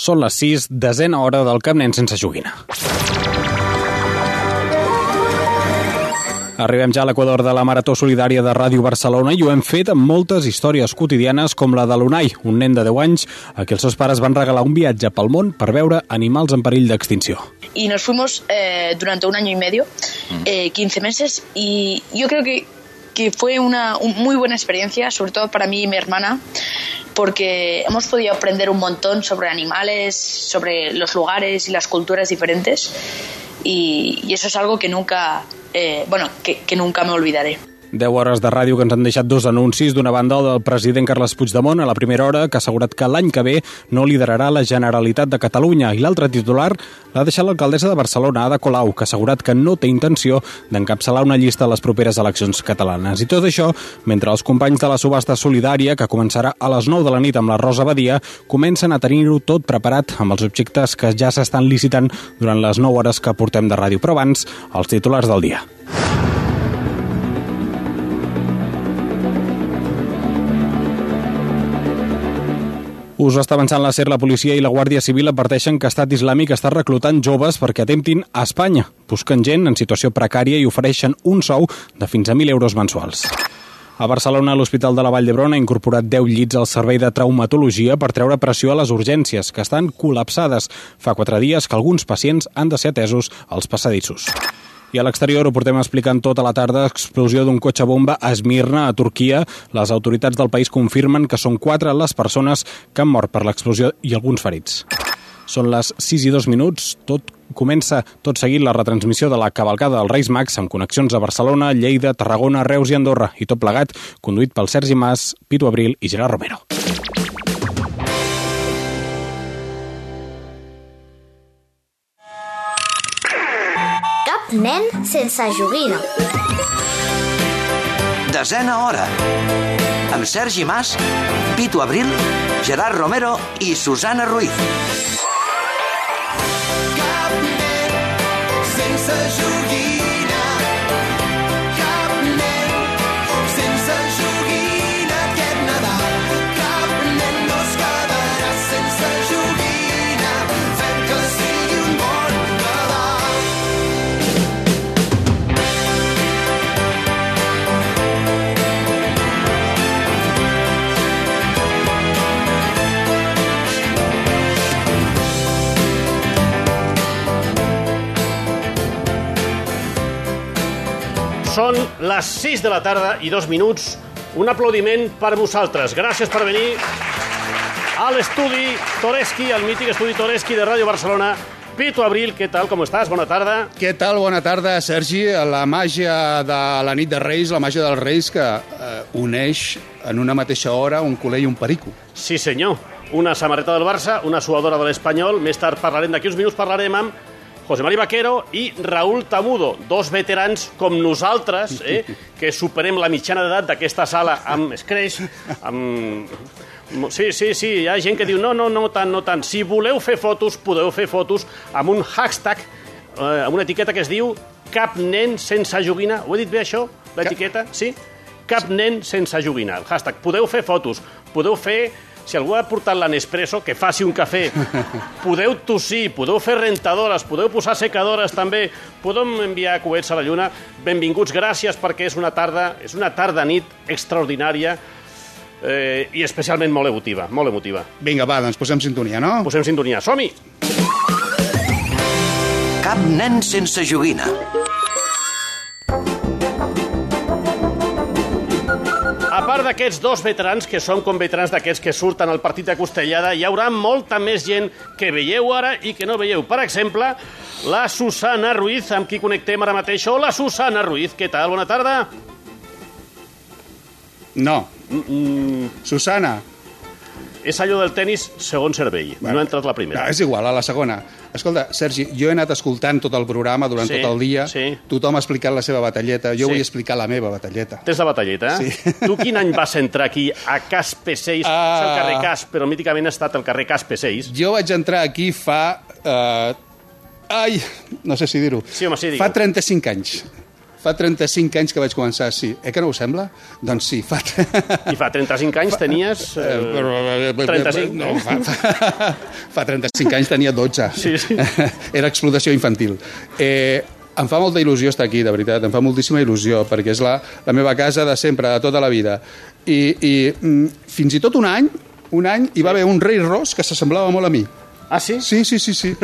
Són les 6, desena hora del Camp Nen sense joguina. Arribem ja a l'equador de la Marató Solidària de Ràdio Barcelona i ho hem fet amb moltes històries quotidianes com la de l'Unai, un nen de 10 anys a qui els seus pares van regalar un viatge pel món per veure animals en perill d'extinció. Y nos fuimos eh, durante un año y medio, eh, 15 meses, y yo creo que, que fue una un- muy buena experiencia, sobre todo para mí y mi hermana, porque hemos podido aprender un montón sobre animales, sobre los lugares y las culturas diferentes, y, eso es algo que nunca, eh, bueno, que nunca me olvidaré. 10 hores de ràdio que ens han deixat dos anuncis. D'una banda, el del president Carles Puigdemont a la primera hora, que ha assegurat que l'any que ve no liderarà la Generalitat de Catalunya. I l'altre titular l'ha deixat l'alcaldessa de Barcelona, Ada Colau, que ha assegurat que no té intenció d'encapçalar una llista a les properes eleccions catalanes. I tot això mentre els companys de la subhasta solidària, que començarà a les 9 de la nit amb la Rosa Badia, comencen a tenir-ho tot preparat amb els objectes que ja s'estan licitant durant les 9 hores que portem de ràdio. Però abans, els titulars del dia. Us està avançant la SER, la policia i la Guàrdia Civil adverteixen que Estat Islàmic està reclutant joves perquè atemptin a Espanya. Busquen gent en situació precària i ofereixen un sou de fins a 1.000 euros mensuals. A Barcelona, l'Hospital de la Vall d'Hebron ha incorporat 10 llits al servei de traumatologia per treure pressió a les urgències, que estan col·lapsades. Fa quatre dies que alguns pacients han de ser atesos als passadissos. I a l'exterior ho portem explicant tota la tarda explosió d'un cotxe bomba a Esmirna, a Turquia. Les autoritats del país confirmen que són quatre les persones que han mort per l'explosió i alguns ferits. Són les 6 i 2 minuts. Tot comença tot seguit la retransmissió de la cavalcada dels Reis Mags amb connexions a Barcelona, Lleida, Tarragona, Reus i Andorra. I tot plegat, conduït pel Sergi Mas, Pitu Abril i Gerard Romero. Nen sense joguina. Desena hora. Amb Sergi Mas, Pitu Abril, Gerard Romero i Susana Ruiz. Cap nen sense joguina. Són les 6 de la tarda i dos minuts. Un aplaudiment per vosaltres. Gràcies per venir a l'estudi Toreski, al mític estudi Toreski de Ràdio Barcelona. Pitu Abril, què tal, com estàs? Bona tarda. Què tal? Bona tarda, Sergi. La màgia de la nit de Reis, la màgia dels Reis que eh, uneix en una mateixa hora un culer i un perico. Sí, senyor. Una samarreta del Barça, una suadora de l'Espanyol. Més tard parlarem, d'aquí uns minuts parlarem amb José Mari Vaquero i Raúl Tamudo, dos veterans com nosaltres, eh, que superem la mitjana d'edat d'aquesta sala amb escreix, amb... Sí, sí, sí, hi ha gent que diu no, no, no tant, no tant. Si voleu fer fotos, podeu fer fotos amb un hashtag, eh, amb una etiqueta que es diu cap nen sense joguina. Ho he dit bé, això? L'etiqueta? Sí? Cap nen sense joguina. El hashtag. Podeu fer fotos, podeu fer si algú ha portat la Nespresso, que faci un cafè. Podeu tossir, podeu fer rentadores, podeu posar secadores també, podem enviar coets a la lluna. Benvinguts, gràcies perquè és una tarda, és una tarda nit extraordinària eh, i especialment molt emotiva, molt emotiva. Vinga, va, doncs posem sintonia, no? Posem sintonia, som-hi! Cap nen sense joguina. D'aquests dos veterans, que són com veterans d'aquests que surten al partit de Costellada, hi haurà molta més gent que veieu ara i que no veieu. Per exemple, la Susana Ruiz, amb qui connectem ara mateix. Hola, Susana Ruiz, què tal? Bona tarda. No. Susana. És allò del tennis segon servei. No ha entrat la primera. No, és igual, a la segona. Escolta, Sergi, jo he anat escoltant tot el programa durant Sí, tot el dia. sí. Tothom ha explicat la seva batalleta. Jo Sí. vull explicar la meva batalleta. Tens la batalleta, eh? Sí. Tu quin any vas entrar aquí a Caspe 6? Ah. És el carrer Cas, però míticament ha estat el carrer Caspe 6. Jo vaig entrar aquí fa... Eh, ai, no sé si dir-ho. Sí, home, sí. Fa 35 anys. Fa 35 anys que vaig començar, sí. Eh que no us sembla? Doncs sí, fa... I fa 35 anys tenies... Eh, 35, no, fa, fa, fa 35 anys tenia 12. Sí, sí. Era explotació infantil. Eh, em fa molta il·lusió estar aquí, de veritat, em fa moltíssima il·lusió, perquè és la, la meva casa de sempre, de tota la vida. I, i mm, fins i tot un any, un any hi va haver un rei ros que s'assemblava molt a mi. Ah, sí? Sí, sí, sí, sí.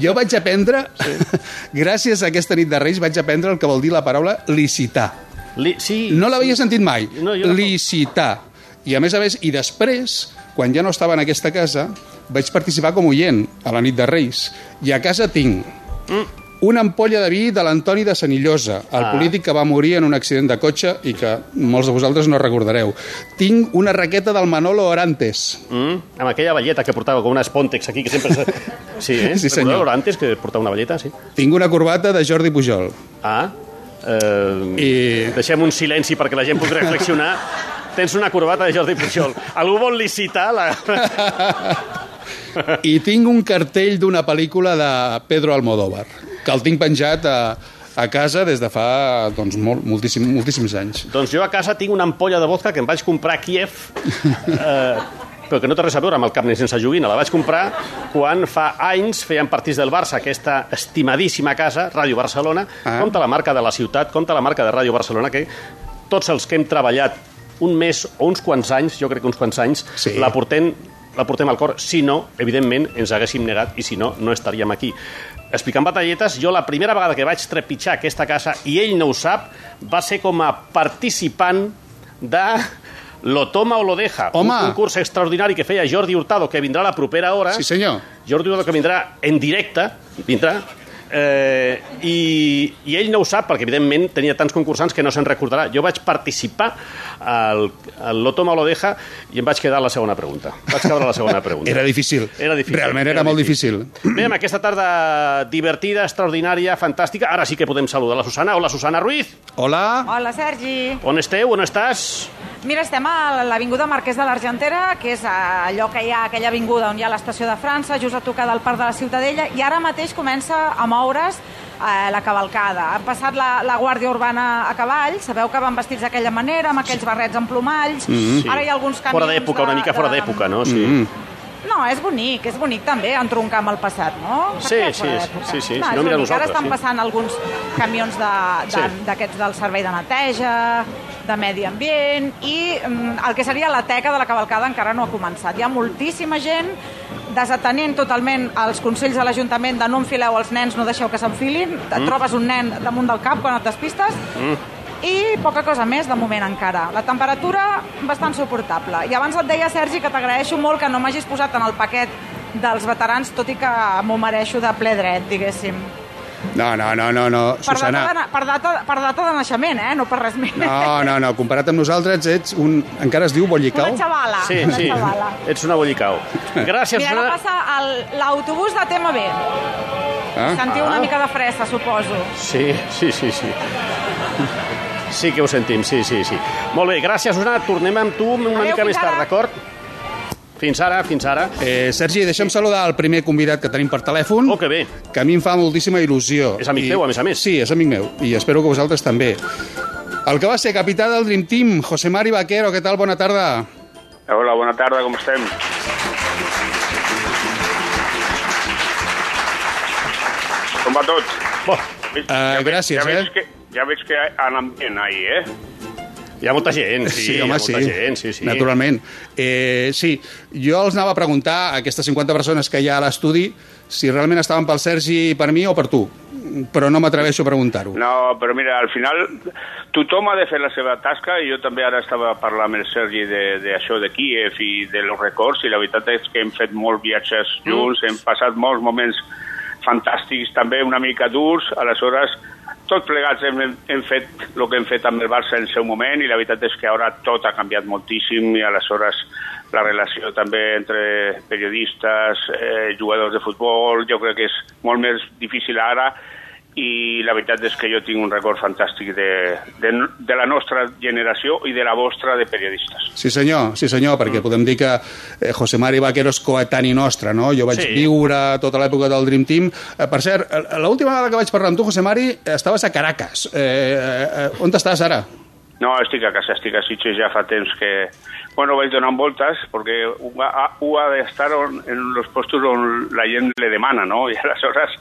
Jo vaig aprendre, gràcies a aquesta nit de Reis, vaig aprendre el que vol dir la paraula licitar. Li, sí. No l'havia sentit mai. No, no. Licitar. I a més a més, i després, quan ja no estava en aquesta casa, vaig participar com oient a la nit de Reis. I a casa tinc una ampolla de vi de l'Antoni de Senillosa, el Ah. polític que va morir en un accident de cotxe i que molts de vosaltres no recordareu. Tinc una raqueta del Manolo Orantes. Mm, amb aquella velleta que portava com unes Pontex aquí, que sempre... se- Sí, eh? Sí, senyor. Recordeu Antes que portava una velleta, sí. Tinc una corbata de Jordi Pujol. Ah, eh, I- deixem un silenci perquè la gent pugui reflexionar. Tens una corbata de Jordi Pujol. Algú vol licitar la... I tinc un cartell d'una pel·lícula de Pedro Almodóvar, que el tinc penjat a, a casa des de fa doncs, molt, moltíssim, moltíssims anys. Doncs jo a casa tinc una ampolla de vodka que em vaig comprar a Kiev, eh, però que no té res a veure amb el cap ni sense joguina. La vaig comprar quan fa anys feien partits del Barça, aquesta estimadíssima casa, Ràdio Barcelona, Ah. compta la marca de la ciutat, compta la marca de Ràdio Barcelona, que tots els que hem treballat un mes o uns quants anys, jo crec que uns quants anys, Sí. la portem la portem al cor, si no, evidentment, ens haguéssim negat i si no, no estaríem aquí. Explicant batalletes, jo la primera vegada que vaig trepitjar aquesta casa, i ell no ho sap, va ser com a participant de Lo toma o lo deja, Home! un concurs extraordinari que feia Jordi Hurtado, que vindrà a la propera hora. Sí, senyor. Jordi Hurtado que vindrà en directe, vindrà, eh, i, i ell no ho sap perquè evidentment tenia tants concursants que no se'n recordarà jo vaig participar al, al Lo toma o lo deja i em vaig quedar a la segona pregunta vaig quedar a la segona pregunta Era difícil. era difícil. Realment era, molt difícil. Bé, amb aquesta tarda divertida, extraordinària, fantàstica, ara sí que podem saludar la Susana. Hola, Susana Ruiz. Hola. Hola, Sergi. On esteu? On estàs? Mira, estem a l'Avinguda Marquès de l'Argentera, que és allò que hi ha, aquella avinguda on hi ha l'estació de França, just a tocar del Parc de la Ciutadella, i ara mateix comença a moure's eh, la cavalcada. Han passat la, la Guàrdia Urbana a cavall, sabeu que van vestits d'aquella manera, amb aquells barrets amb plomalls, Sí. ara hi ha alguns camions... Fora d'època, una mica fora de- d'època, no? Sí. Mm. No, és bonic, és bonic també entroncar amb el passat, no? Sí, sí, sí, sí, No, si no, mira bonic. Ara nosaltres, estan sí. passant alguns camions de- de- Sí. d'aquests del servei de neteja, de medi ambient, i mm, el que seria la teca de la cavalcada encara no ha començat. Hi ha moltíssima gent desatenent totalment els consells de l'Ajuntament de no enfileu els nens, no deixeu que s'enfilin, et trobes un nen damunt del cap quan et despistes, i poca cosa més de moment encara. La temperatura bastant suportable. I abans et deia, Sergi, que t'agraeixo molt que no m'hagis posat en el paquet dels veterans, tot i que m'ho mereixo de ple dret, diguéssim. No, no, no, no, no. Per data, Susana. de, na- per, data, per data de naixement, eh? No per res més. No, no, no. Comparat amb nosaltres, ets un... Encara es diu bollicau? Una xavala. Sí, una sí. xavala. Ets una bollicau. Gràcies, Mira, ara Susana. passa l'autobús de TMB. Ah? Sentiu Ah. una mica de fressa, suposo. Sí, sí, sí, sí. Sí que ho sentim, sí, sí, sí. Molt bé, gràcies, Susana. Tornem amb tu una Adéu, mica més tard, ara. d'acord? Fins ara, fins ara. Eh, Sergi, deixa'm saludar el primer convidat que tenim per telèfon. Oh, que bé. que a mi em fa moltíssima il·lusió. És amic teu, a més a més. Sí, és amic meu, i espero que vosaltres també. El que va ser capità del Dream Team, José Mari Vaquero, què tal? Bona tarda. Hola, bona tarda, com estem? Com va tot? Bo, Uh, gràcies, ja veig eh? que, ja veig que ambient ahir, eh? Hi ha molta gent, sí, sí, hi ha home, molta sí, gent, sí, sí. naturalment. Eh, sí, jo els anava a preguntar a aquestes 50 persones que hi ha a l'estudi si realment estaven pel Sergi per mi o per tu, però no m'atreveixo a preguntar-ho. No, però mira, al final tothom ha de fer la seva tasca i jo també ara estava parlant amb el Sergi de- d'això de, de Kiev i de los records i la veritat és que hem fet molts viatges junts, hem passat molts moments fantàstics, també una mica durs, aleshores tots plegats hem, hem fet el que hem fet amb el Barça en el seu moment i la veritat és que ara tot ha canviat moltíssim i aleshores la relació també entre periodistes, eh, jugadors de futbol, jo crec que és molt més difícil ara i la veritat és que jo tinc un record fantàstic de, de, de la nostra generació i de la vostra de periodistes. Sí senyor, sí senyor, perquè podem dir que eh, José Mari Vaquero és coetani nostre, no? Jo vaig Sí. viure tota l'època del Dream Team. Eh, per cert, eh, l'última vegada que vaig parlar amb tu, José Mari, estaves a Caracas. Eh, eh, on estàs ara? No, estic a casa, estic a Sitges ja fa temps que... Bueno, vaig donant voltes perquè ho ha, ho ha d'estar en els postos on la gent le demana, no? I aleshores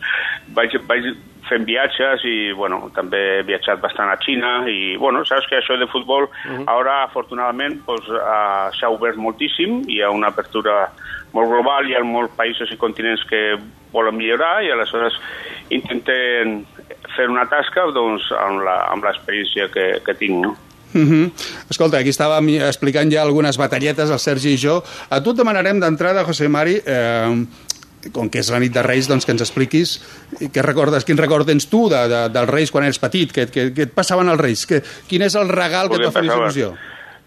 vaig, vaig fent viatges i, bueno, també he viatjat bastant a Xina i, bueno, saps que això de futbol ara, afortunadament, pues, uh, s'ha obert moltíssim, hi ha una apertura molt global, hi ha molts països i continents que volen millorar i aleshores intenten fer una tasca doncs, amb l'experiència que, que tinc, no? Uh -huh. Escolta, aquí estàvem explicant ja algunes batalletes, el Sergi i jo. A tu et demanarem d'entrada, José Mari, eh, com que és la nit de Reis, doncs que ens expliquis què recordes, quin record tens tu de, de, dels Reis quan eres petit, què, què, què et passaven els Reis, que, quin és el regal que et va fer il·lusió?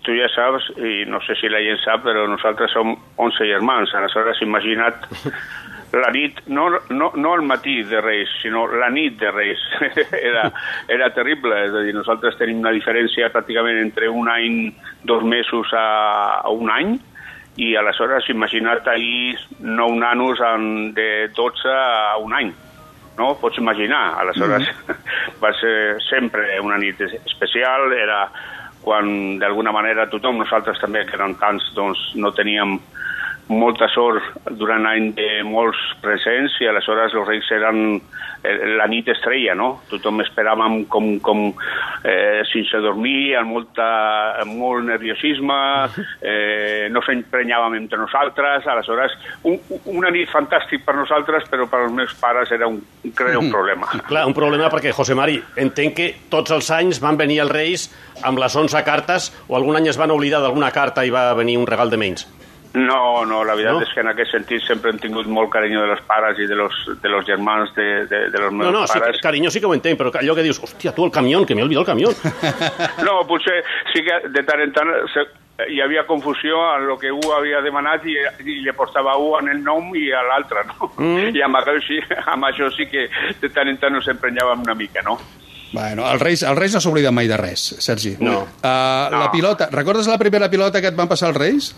Tu ja saps, i no sé si la gent sap, però nosaltres som 11 germans. Aleshores, imagina't la nit, no, no, no el matí de Reis, sinó la nit de Reis. era, era terrible, és a dir, nosaltres tenim una diferència pràcticament entre un any, dos mesos a, a un any, i aleshores imagina't ahir nou nanos en, de 12 a un any no? Pots imaginar. Aleshores, va ser sempre una nit especial, era quan d'alguna manera tothom, nosaltres també, que eren tants, doncs no teníem molta sort durant l'any de molts presents i aleshores els reis eren eh, la nit estrella, no? Tothom esperàvem com, com eh, sense dormir, amb, molta, amb molt nerviosisme, eh, no s'emprenyàvem entre nosaltres, aleshores un, una nit fantàstic per nosaltres, però per als meus pares era un greu problema. Clar, un problema perquè, José Mari, entenc que tots els anys van venir els Reis amb les 11 cartes o algun any es van oblidar d'alguna carta i va venir un regal de menys. No, no, la veritat No? és que en aquest sentit sempre hem tingut molt carinyo de les pares i de los, de los germans de, de, de los meus No, no, sí, pares. carinyo sí que ho entenc, però allò que dius, hòstia, tu el camió, que m'he oblidat el camió. No, potser sí que de tant en tant se, hi havia confusió en el que un havia demanat i, i li portava un en el nom i a l'altre, no? Mm. I amb això, sí, amb això sí que de tant en tant ens emprenyàvem una mica, no? Bueno, els Reis, els Reis no s'obliden mai de res, Sergi. No. Uh, La No. pilota, recordes la primera pilota que et van passar els Reis?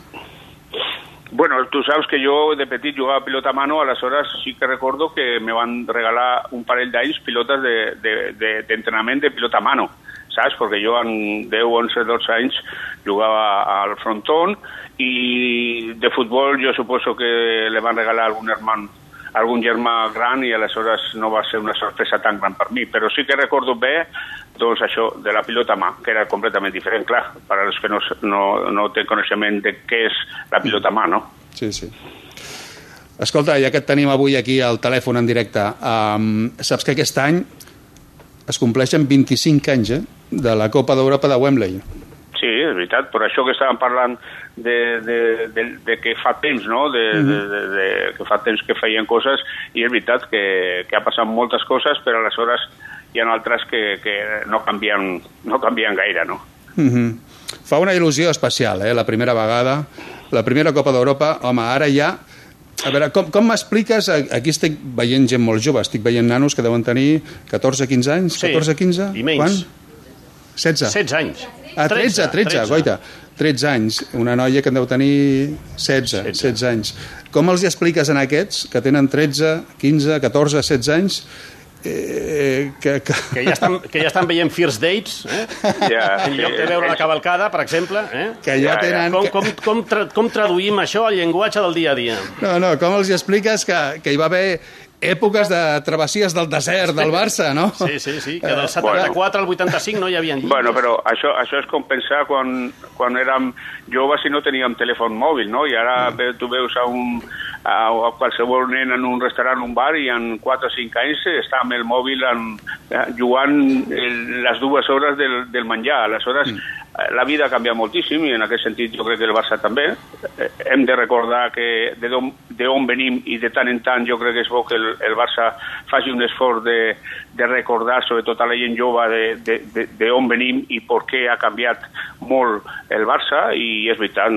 Bueno, tu saps que jo de petit jugava a pilota a mano, aleshores sí que recordo que me van regalar un parell pilotes d'entrenament de, de, d'entrenament de pilota a mano, saps? Perquè jo en 10, 11, 12 anys jugava al frontón i de futbol jo suposo que le van regalar algun hermano algun germà gran i aleshores no va ser una sorpresa tan gran per mi, però sí que recordo bé doncs això de la pilota mà, que era completament diferent, clar, per als que no, no, no té coneixement de què és la pilota mà, no? Sí, sí. Escolta, ja que et tenim avui aquí al telèfon en directe, um, saps que aquest any es compleixen 25 anys eh, de la Copa d'Europa de Wembley. Sí, és veritat, per això que estàvem parlant de, de, de, de que fa temps, no?, de, de, de, de, que fa temps que feien coses, i és veritat que, que ha passat moltes coses, però aleshores hi ha altres que, que no, canvien, no canvien gaire, no? Mm -hmm. Fa una il·lusió especial, eh, la primera vegada, la primera Copa d'Europa. Home, ara ja... A veure, com, com m'expliques... Aquí estic veient gent molt jove, estic veient nanos que deuen tenir 14-15 anys, Sí, 14-15? i menys. Quan? 16. 16 anys. Ah, 13, 13, 13, goita. 13 anys. Una noia que en deu tenir 16, 16, 16 anys. Com els hi expliques en aquests, que tenen 13, 15, 14, 16 anys, eh, que, que... Que ja estan, que ja estan veient First Dates, eh? Ja, en lloc de veure la cavalcada, per exemple. Eh? que ja tenen... Com, com, com, tra com traduïm això al llenguatge del dia a dia? No, no, com els hi expliques que, que hi va haver èpoques de travessies del desert del Barça, no? Sí, sí, sí, que del 74 al 85 no hi havia llibres. Bueno, però això, això és com pensar quan, quan érem joves i no teníem telèfon mòbil, no? I ara ve- tu veus a, un, a, a qualsevol nen en un restaurant, un bar, i en 4 o 5 anys està amb el mòbil en, eh, jugant el, les dues hores del, del menjar. Aleshores, eh, la vida ha canviat moltíssim i en aquest sentit jo crec que el Barça també. Eh, hem de recordar que de de on venim i de tant en tant jo crec que és bo que el, el Barça faci un esforç de, de recordar sobretot a la gent jove de, de, de, on venim i per què ha canviat molt el Barça i és veritat,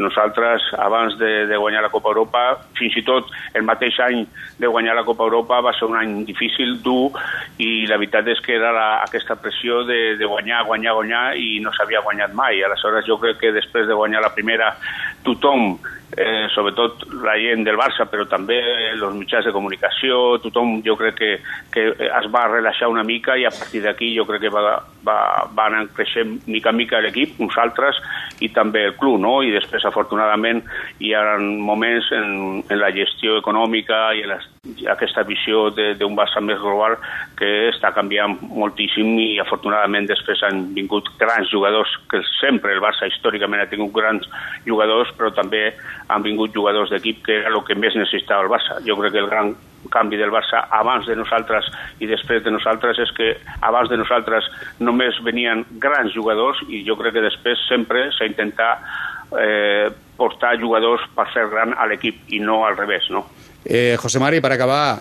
nosaltres abans de, de guanyar la Copa Europa, fins i tot el mateix any de guanyar la Copa Europa va ser un any difícil, dur i la veritat és que era la, aquesta pressió de, de guanyar, guanyar, guanyar i no s'havia guanyat mai. Aleshores jo crec que després de guanyar la primera tothom eh, sobretot la gent del Barça, però també els mitjans de comunicació, tothom jo crec que, que es va relaxar una mica i a partir d'aquí jo crec que va, va, va anar creixent mica en mica l'equip, nosaltres i també el club, no? I després, afortunadament, hi ha moments en, en la gestió econòmica i en les, aquesta visió d'un Barça més global que està canviant moltíssim i afortunadament després han vingut grans jugadors, que sempre el Barça històricament ha tingut grans jugadors, però també han vingut jugadors d'equip que era el que més necessitava el Barça. Jo crec que el gran canvi del Barça abans de nosaltres i després de nosaltres és que abans de nosaltres només venien grans jugadors i jo crec que després sempre s'ha intentat eh, portar jugadors per fer gran a l'equip i no al revés, no? Eh, José Mari, per acabar,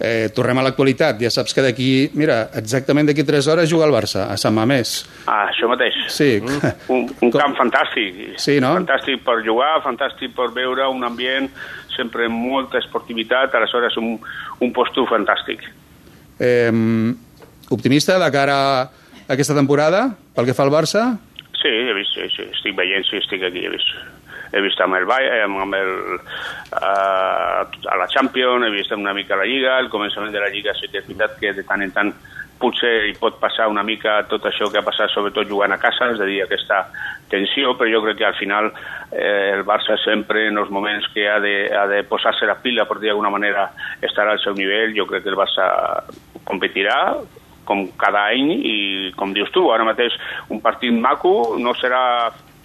eh, tornem a l'actualitat. Ja saps que d'aquí, mira, exactament d'aquí 3 hores juga el Barça, a Sant Mamés. Ah, això mateix. Sí. Un, un camp fantàstic. Sí, no? Fantàstic per jugar, fantàstic per veure un ambient, sempre amb molta esportivitat, aleshores un, un postur fantàstic. Eh, optimista de cara a aquesta temporada, pel que fa al Barça? Sí, he vist, sí, sí, estic veient, sí, estic aquí, he vist. He vist amb el Bayern, amb el, uh, a la Champions, he vist una mica la Lliga, el començament de la Lliga sí que és veritat que de tant en tant potser hi pot passar una mica tot això que ha passat, sobretot jugant a casa, és a dir, aquesta tensió, però jo crec que al final eh, el Barça sempre en els moments que ha de, ha de posar-se la pila, per dir d'alguna manera, estarà al seu nivell, jo crec que el Barça competirà com cada any i com dius tu, ara mateix un partit maco no serà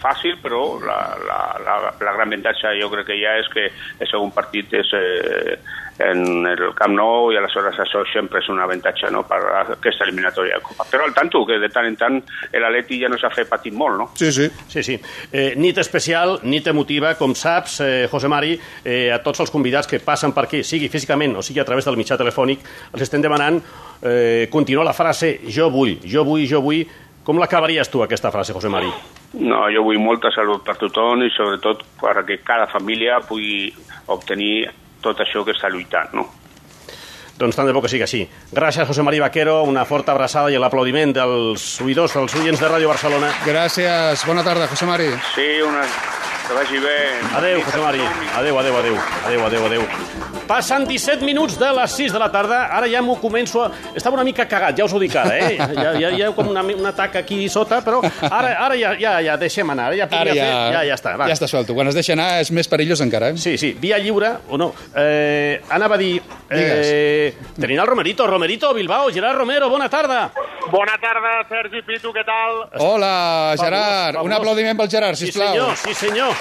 fàcil, però la, la, la, la gran avantatge jo crec que ha és que el segon partit és eh, en el Camp Nou i aleshores això sempre és un avantatge no, per aquesta eliminatòria de Copa. Però al tanto, que de tant en tant l'Atleti ja no s'ha fet patit molt, no? Sí, sí. Sí, sí. Eh, nit especial, nit emotiva, com saps, eh, José Mari, eh, a tots els convidats que passen per aquí, sigui físicament o sigui a través del mitjà telefònic, els estem demanant eh, continuar la frase jo vull, jo vull, jo vull. Com l'acabaries tu, aquesta frase, José Mari? No, jo vull molta salut per tothom i sobretot perquè cada família pugui obtenir tot això que està lluitant, no? Doncs tant de bo que sigui així. Gràcies, José María Vaquero, una forta abraçada i l'aplaudiment dels oïdors, dels oients de Ràdio Barcelona. Gràcies. Bona tarda, José Mari. Sí, una... que vagi bé. Adéu, José Mari. Adéu, adéu, adéu. Adéu, adéu, adéu. Passen 17 minuts de les 6 de la tarda. Ara ja m'ho començo a... Estava una mica cagat, ja us ho dic ara, eh? Ja, ja, ja com una, un atac aquí sota, però ara, ara ja, ja, ja deixem anar. Ja, Ara ja, fer... ja, ja està. Va. ja està suelto. Quan es deixa anar és més perillós encara. Eh? Sí, sí, via lliure o no. Eh, anava a dir... Eh, tenim el Romerito, Romerito, Bilbao, Gerard Romero, bona tarda. Bona tarda, Sergi Pitu, què tal? Hola, Fabulós, Gerard. Un fabulós. aplaudiment pel Gerard, Sí, sisplau. senyor, sí, senyor.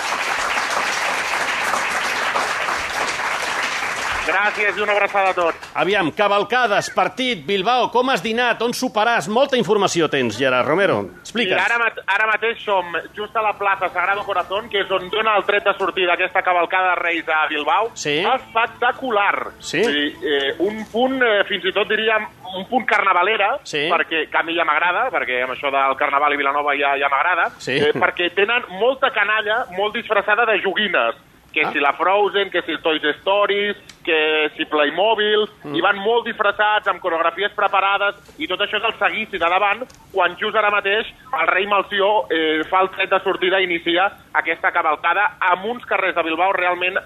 Gràcies i una abraçada a tots. Aviam, cavalcades, partit, Bilbao, com has dinat, on soparàs? Molta informació tens, Gerard Romero. Explica'ns. ara, mat ara mateix som just a la plaça Sagrado Corazón, que és on dona el tret de sortida aquesta cavalcada de Reis a Bilbao. Sí. Espectacular. Sí. Dir, eh, un punt, eh, fins i tot diríem, un punt carnavalera, Sí. perquè que a mi ja m'agrada, perquè amb això del carnaval i Vilanova ja, ja m'agrada, Sí. eh, perquè tenen molta canalla molt disfressada de joguines que Ah. si la Frozen, que si el Toy Stories, que si Playmobil, Mm. i van molt disfressats, amb coreografies preparades, i tot això és el seguici de davant, quan just ara mateix el rei Malció eh, fa el tret de sortida i inicia aquesta cavalcada amb uns carrers de Bilbao realment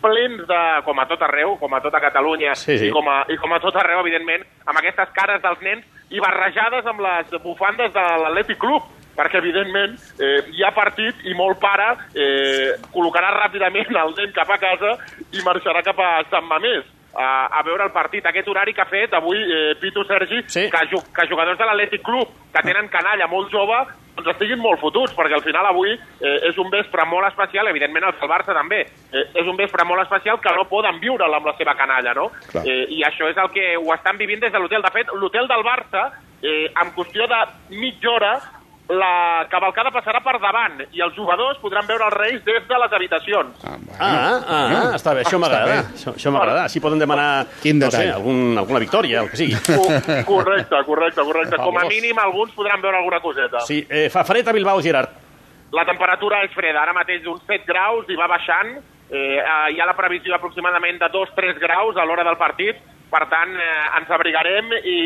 plens de, com a tot arreu, com a tota Catalunya, Sí, sí. I, com a, i com a tot arreu, evidentment, amb aquestes cares dels nens i barrejades amb les bufandes de l'Atlètic Club, perquè, evidentment, eh, hi ha partit i molt pare eh, col·locarà ràpidament el nen cap a casa i marxarà cap a Sant Mamés a, a veure el partit. Aquest horari que ha fet avui eh, Pitu Sergi, Sí. que, que jugadors de l'Atlètic Club que tenen canalla molt jove doncs estiguin molt fotuts, perquè al final avui eh, és un vespre molt especial, evidentment el del Barça també, eh, és un vespre molt especial que no poden viure'l amb la seva canalla, no? Clar. Eh, I això és el que ho estan vivint des de l'hotel. De fet, l'hotel del Barça, eh, en qüestió de mitja hora, la cavalcada passarà per davant i els jugadors podran veure els Reis des de les habitacions. Ah, ah, ah, està bé, això m'agrada. Això, això m'agrada. Així poden demanar, Quin no sé, algun, alguna victòria, el que sigui. Co- Correcte, correcte, correcte. Com a mínim alguns podran veure alguna coseta. Sí, eh, fa fred a Bilbao, Gerard. La temperatura és freda, ara mateix d'uns 7 graus i va baixant. Eh, eh, hi ha la previsió aproximadament de 2-3 graus a l'hora del partit. Per tant, eh, ens abrigarem i,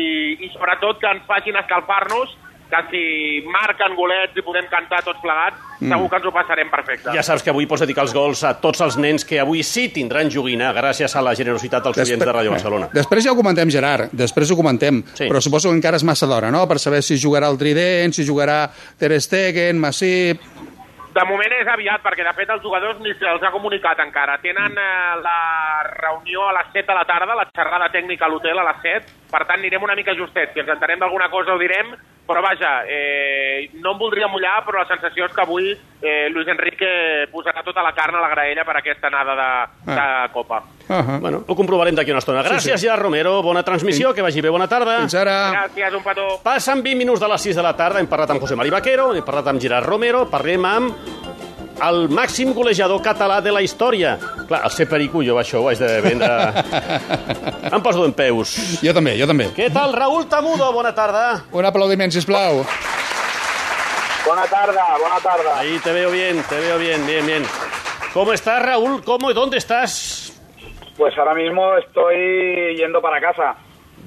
i sobretot que ens facin escalfar-nos, que si marquen golets i podem cantar tots plegats, Mm. segur que ens ho passarem perfecte. Ja saps que avui pots dedicar els gols a tots els nens que avui sí tindran joguina gràcies a la generositat dels clients de Ràdio Barcelona. Després ja ho comentem, Gerard, després ho comentem, Sí. però suposo que encara és massa d'hora, no?, per saber si jugarà el Trident, si jugarà Ter Stegen, Masip... De moment és aviat, perquè de fet els jugadors ni se'ls ha comunicat encara. Tenen eh, la reunió a les 7 de la tarda, la xerrada tècnica a l'hotel a les 7, per tant anirem una mica justets. Si ens entenem d'alguna cosa ho direm, però vaja, eh, no em voldria mullar, però la sensació és que avui eh, Luis Enrique posarà tota la carn a la graella per aquesta anada de, de Copa. Uh -huh. Bueno, ho comprovarem d'aquí una estona. Gràcies, Sí, sí. Gerard Romero. Bona transmissió, que vagi bé. Bona tarda. Fins ara. Gràcies, un petó. Passen 20 minuts de les 6 de la tarda. Hem parlat amb José Mari Vaquero, hem parlat amb Gerard Romero, parlem amb el màxim golejador català de la història. Clar, el ser perico, jo això ho haig de vendre... em poso en peus. Jo també, jo també. Què tal, Raúl Tamudo? Bona tarda. Un aplaudiment, sisplau. Buena tarde, buena tarde. Ahí te veo bien, te veo bien, bien, bien. ¿Cómo estás, Raúl? ¿Cómo y dónde estás? Pues ahora mismo estoy yendo para casa.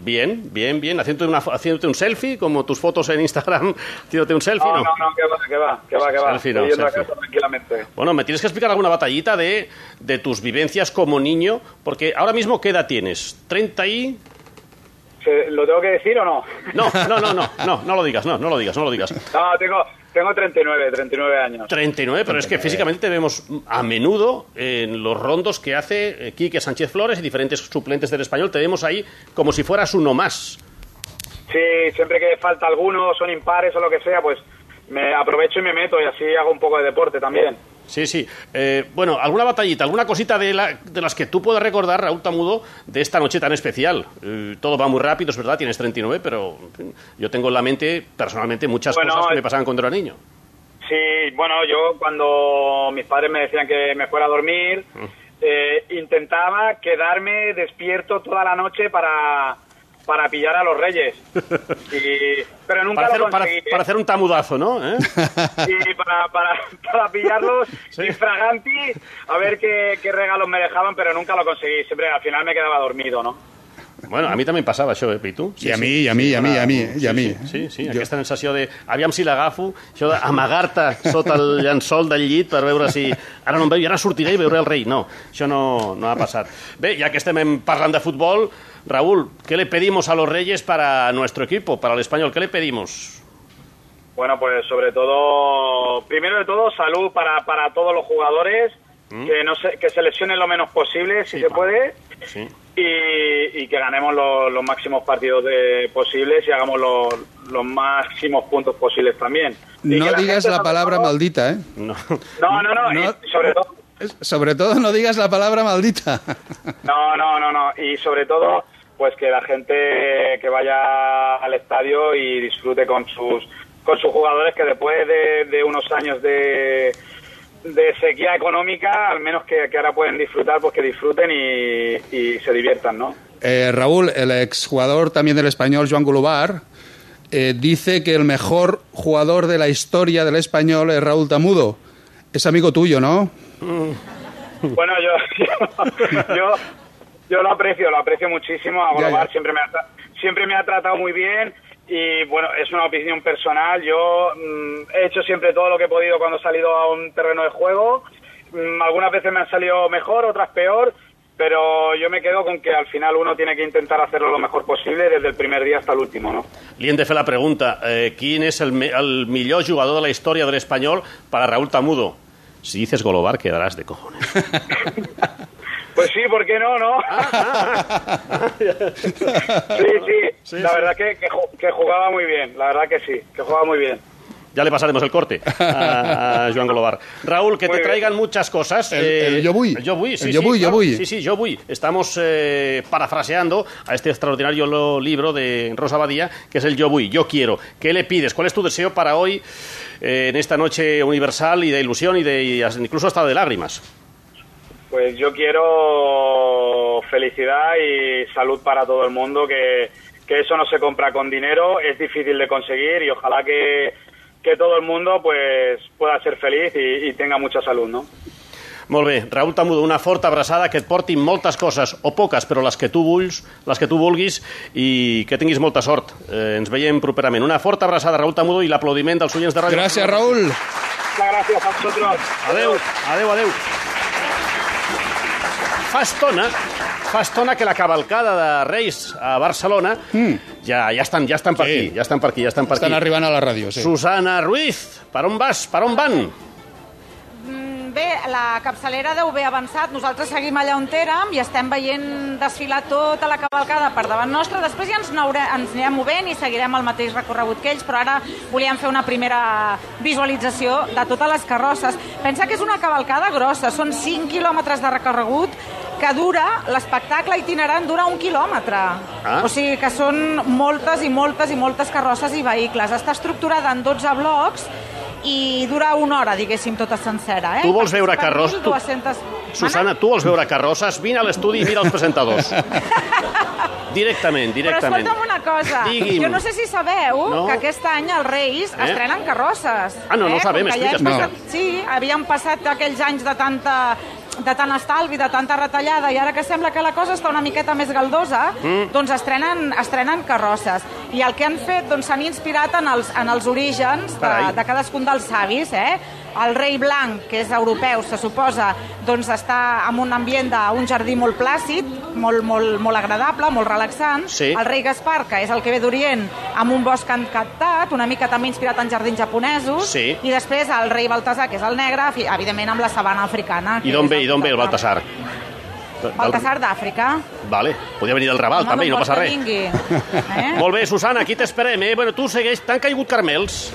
Bien, bien, bien. Haciéndote, una, haciéndote un selfie, como tus fotos en Instagram, haciéndote un selfie, No, ¿no? no, no, que va, que va, que va, que va. Selfie no, estoy yendo selfie. a casa tranquilamente. Bueno, me tienes que explicar alguna batallita de, de tus vivencias como niño, porque ahora mismo, ¿qué edad tienes? ¿30 y...? ¿Se- ¿Lo tengo que decir o no? No, no, no, no, no, no lo digas, no, no lo digas, no lo digas. No, tengo, tengo 39, 39 años. 39, pero es que físicamente te vemos a menudo en los rondos que hace eh, Quique Sánchez Flores y diferentes suplentes del español, te vemos ahí como si fueras uno más. Sí, siempre que falta alguno, son impares o lo que sea, pues me aprovecho y me meto y así hago un poco de deporte también. Sí, sí. Eh, bueno, alguna batallita, alguna cosita de, la- de las que tú puedas recordar, Raúl Tamudo, de esta noche tan especial. Eh, todo va muy rápido, es verdad, tienes 39, pero en fin, yo tengo en la mente, personalmente, muchas Bueno, cosas que me eh, pasaban cuando era niño. Sí, bueno, yo cuando mis padres me decían que me fuera a dormir, eh, intentaba quedarme despierto toda la noche para, para pillar a los reyes. Y- pero nunca Para hacer, lo para, conseguí. ¿eh? para hacer un tamudazo, ¿no? ¿Eh? Y para, para, para pillarlos infraganti, a ver qué, qué regalos me dejaban, pero nunca lo conseguí. Siempre al final me quedaba dormido, ¿no? Bueno, a mi també em passava això, eh, Pitu? I a mi, i a mi, i a mi, i a mi, i a mi. Sí, sí, sí aquesta sensació de... Aviam si l'agafo, això d'amagar-te sota el llençol del llit per veure si... Ara no em veu i ara sortiré i veuré el rei. No, això no, no ha passat. Bé, ja que estem parlant de futbol, Raúl, ¿qué le pedimos a los reyes para nuestro equipo, para el español? ¿Qué le pedimos? Bueno, pues sobre todo, primero de todo, salud para, para todos los jugadores, que, no se, que se lesionen lo menos posible, si se puede, Sí. y, y que ganemos los, los máximos partidos de, posibles y hagamos los, los máximos puntos posibles también. Y No la digas gente, la palabra todo- maldita, ¿eh? No. No, no, no, No. y sobre todo... Sobre todo no digas la palabra maldita. No, no, no, no. Y sobre todo, pues que la gente que vaya al estadio y disfrute con sus con sus jugadores que después de, de unos años de, de sequía económica, al menos que, que ahora pueden disfrutar, pues que disfruten y, y se diviertan, ¿no? Eh, Raúl, el exjugador también del español, Joan Gulubar, eh, dice que el mejor jugador de la historia del español es Raúl Tamudo. Es amigo tuyo, ¿no? Bueno, yo, yo, yo, yo lo aprecio, lo aprecio muchísimo. A Ya, Global ya. siempre me ha, siempre me ha tratado muy bien y bueno, es una opinión personal. Yo mm, he hecho siempre todo lo que he podido cuando he salido a un terreno de juego. Mm, algunas veces me han salido mejor, otras peor, pero yo me quedo con que al final uno tiene que intentar hacerlo lo mejor posible desde el primer día hasta el último, ¿no? Li hem de fer la pregunta. Eh, quin és el, el millor jugador de la història de l'Espanyol para Raúl Tamudo? Si dices Golobar, quedarás de cojones. Pues sí, ¿por qué no, no? sí, sí, la verdad que, que, ju- que jugaba muy bien, la verdad que sí, que jugaba muy bien. Ya le pasaremos el corte a, a Joan Golobar. Raúl, que te traigan muchas cosas. Eh, El- yo el yo vull, sí, El yo sí, vull, yo claro. vull. Sí, sí, yo vull. Estamos eh, parafraseando a este extraordinario lo- libro de Rosa Badía, que es el Yo vull, yo quiero. ¿Qué le pides? ¿Cuál es tu deseo para hoy, eh, en esta noche universal y de ilusión y de y incluso hasta de lágrimas? Pues yo quiero felicidad y salud para todo el mundo, que, que eso no se compra con dinero, es difícil de conseguir y ojalá que, que todo el mundo pues pueda ser feliz y, y tenga mucha salud, ¿no? Molt bé, Raúl Tamudo, una forta abraçada que et porti moltes coses, o poques, però les que tu vulguis, les que tu vulguis, i que tinguis molta sort. Eh, ens veiem properament. Una forta abraçada, Raúl Tamudo, i l'aplaudiment dels oients de ràdio. Gràcies, Raúl. Muchas gracias a vosotros. Adeu, adeu, adeu. Fa estona, fa estona que la cavalcada de Reis a Barcelona ja, ja, estan, ja estan per Mm. Sí. aquí, ja estan per aquí, ja estan per Estan aquí. arribant a la ràdio, sí. Susana Ruiz, per on vas? Per on van? Bé, la capçalera deu haver avançat. Nosaltres seguim allà on érem i estem veient desfilar tota la cavalcada per davant nostre. Després ja ens, naure, ens anirem movent i seguirem el mateix recorregut que ells, però ara volíem fer una primera visualització de totes les carrosses. Pensa que és una cavalcada grossa, són 5 quilòmetres de recorregut que dura, l'espectacle itinerant dura un quilòmetre. Ah. O sigui que són moltes i moltes i moltes carrosses i vehicles. Està estructurada en 12 blocs i dura una hora, diguéssim, tota sencera. Eh? Tu vols veure carrosses? Tu- 1.200... Susana, tu vols veure carrosses? Vine a l'estudi i mira els presentadors. directament, Però directament. escolta'm una cosa, Digui'm. jo no sé si sabeu No. que aquest any els Reis Eh? estrenen carrosses. Ah, no, no ho eh? sabem, Com que ja explica. passat- Sí, havien passat aquells anys de tanta de tant estalvi, de tanta retallada, i ara que sembla que la cosa està una miqueta més galdosa, Mm. doncs estrenen, estrenen carrosses. I el que han fet, doncs s'han inspirat en els, en els orígens de, Carai. de cadascun dels savis, eh? El rei blanc, que és europeu, se suposa, doncs està en un ambient d'un jardí molt plàcid, molt, molt, molt agradable, molt relaxant. Sí. El rei Gaspar, que és el que ve d'Orient, amb un bosc encantat, una mica també inspirat en jardins japonesos. Sí. I després el rei Baltasar, que és el negre, evidentment amb la sabana africana. I d'on ve, i d'on ve el Baltasar? Baltasar d'Àfrica. Vale, podia venir del Raval, també, i no passa res. vingui. Eh? Molt bé, Susana, aquí t'esperem, eh? Bueno, tu segueix, t'han caigut carmels.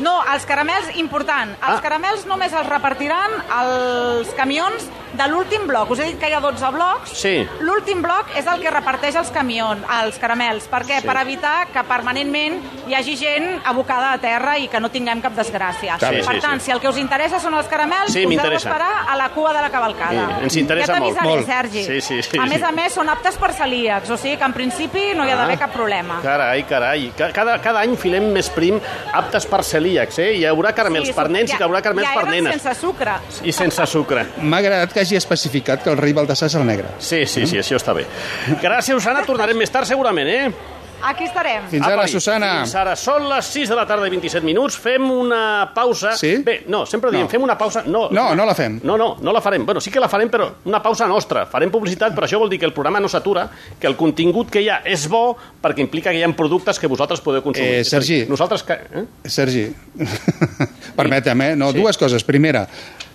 No, els caramels, important, els Ah. caramels només els repartiran els camions de l'últim bloc. Us he dit que hi ha 12 blocs. Sí. L'últim bloc és el que reparteix els camions, els caramels. Per què? Sí. Per evitar que permanentment hi hagi gent abocada a terra i que no tinguem cap desgràcia. Bé. per Sí, sí, tant, sí. si el que us interessa són els caramels, Sí, us heu d'esperar a la cua de la cavalcada. Sí, ens interessa ja molt. t'avisaré, Molt. Sergi. Sí, sí, sí, a sí. més a més, són aptes per celíacs, o sigui que en principi no hi ha d'haver cap problema. Carai, carai. Ca- Cada, cada any filem més prim aptes per celíacs, eh? Hi haurà caramels Sí, per nens i hi haurà caramels ja per nenes. sense sucre. I sense sucre. M'ha agradat que hagi especificat que el rei Baltasar és el negre. Sí, sí, sí, això està bé. Gràcies, Susana. Tornarem més tard, segurament, eh? Aquí estarem. Fins ara, Apa, i Susana. Fins ara. Són les 6 de la tarda i 27 minuts. Fem una pausa. Sí? Bé, no, sempre diem, No. fem una pausa. No, No, no la fem. No, no, no la farem. Bueno, sí que la farem, però una pausa nostra. Farem publicitat, però això vol dir que el programa no s'atura, que el contingut que hi ha és bo, perquè implica que hi ha productes que vosaltres podeu consumir. Eh, Sergi. Nosaltres... Que, eh? Sergi, permetem, eh? No, dues coses. Primera,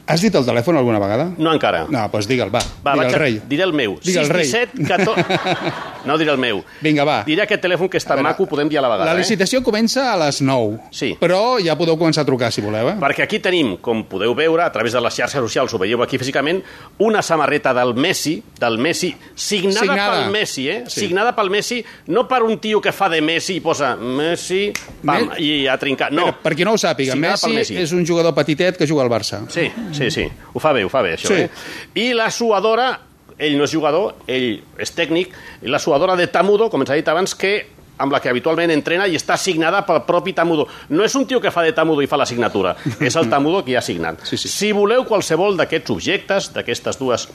has dit el telèfon alguna vegada? No encara. No, doncs digue'l, va. Va, Digue vaig el rei. Diré el meu. Digue el rei. 617 14... No diré el meu. Vinga, va. Diré aquest telèfon que A veure, maco, podem dir a la vegada. La eh? licitació comença a les 9. Sí. Però ja podeu començar a trucar, si voleu, eh? Perquè aquí tenim, com podeu veure, a través de les xarxes socials, ho veieu aquí físicament, una samarreta del Messi, del Messi, signada, Signada. pel Messi, eh? Sí. Signada pel Messi, no per un tio que fa de Messi i posa Messi, pam, Me- i a trincar. No. Per, per qui no ho sàpiga, Signada Messi, Messi. és un jugador petitet que juga al Barça. Sí, sí, sí. Ho fa bé, ho fa bé, això, Sí. eh? I la suadora, ell no és jugador, ell és tècnic, i la suadora de Tamudo, com ens ha dit abans, que amb la que habitualment entrena i està signada pel propi Tamudo. No és un tio que fa de Tamudo i fa la signatura, és el Tamudo que hi ha signat. Sí, sí. Si voleu qualsevol d'aquests objectes, d'aquestes dues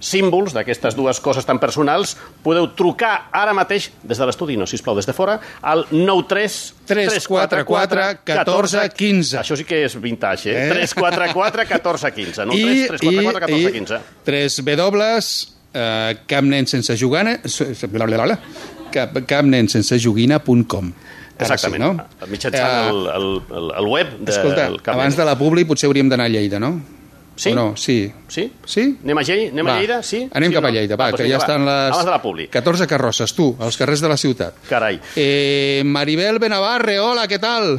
símbols, d'aquestes dues coses tan personals, podeu trucar ara mateix, des de l'estudi, no, sisplau, des de fora, al 93 344 14 15. Això sí que és vintage, eh? Eh? 344 14 15. No, 3 344 14 15. 3 W, eh, cap nen sense jugana, cap, cap nen sense joguina.com. Exactament. Sí, no? Mitjançant Eh, el, el, el, el web del Escolta, Cap abans de la publi potser hauríem d'anar a Lleida, no? Sí? No? Sí. Sí? Sí? Anem a, Lleida? Anem Va, a Lleida? Sí? Anem sí cap o a no? Lleida, va, Ah, doncs que ja vinga, estan les... Abans de la publi. 14 carrosses, tu, als carrers de la ciutat. Carai. Eh, Maribel Benavarre, hola, què tal?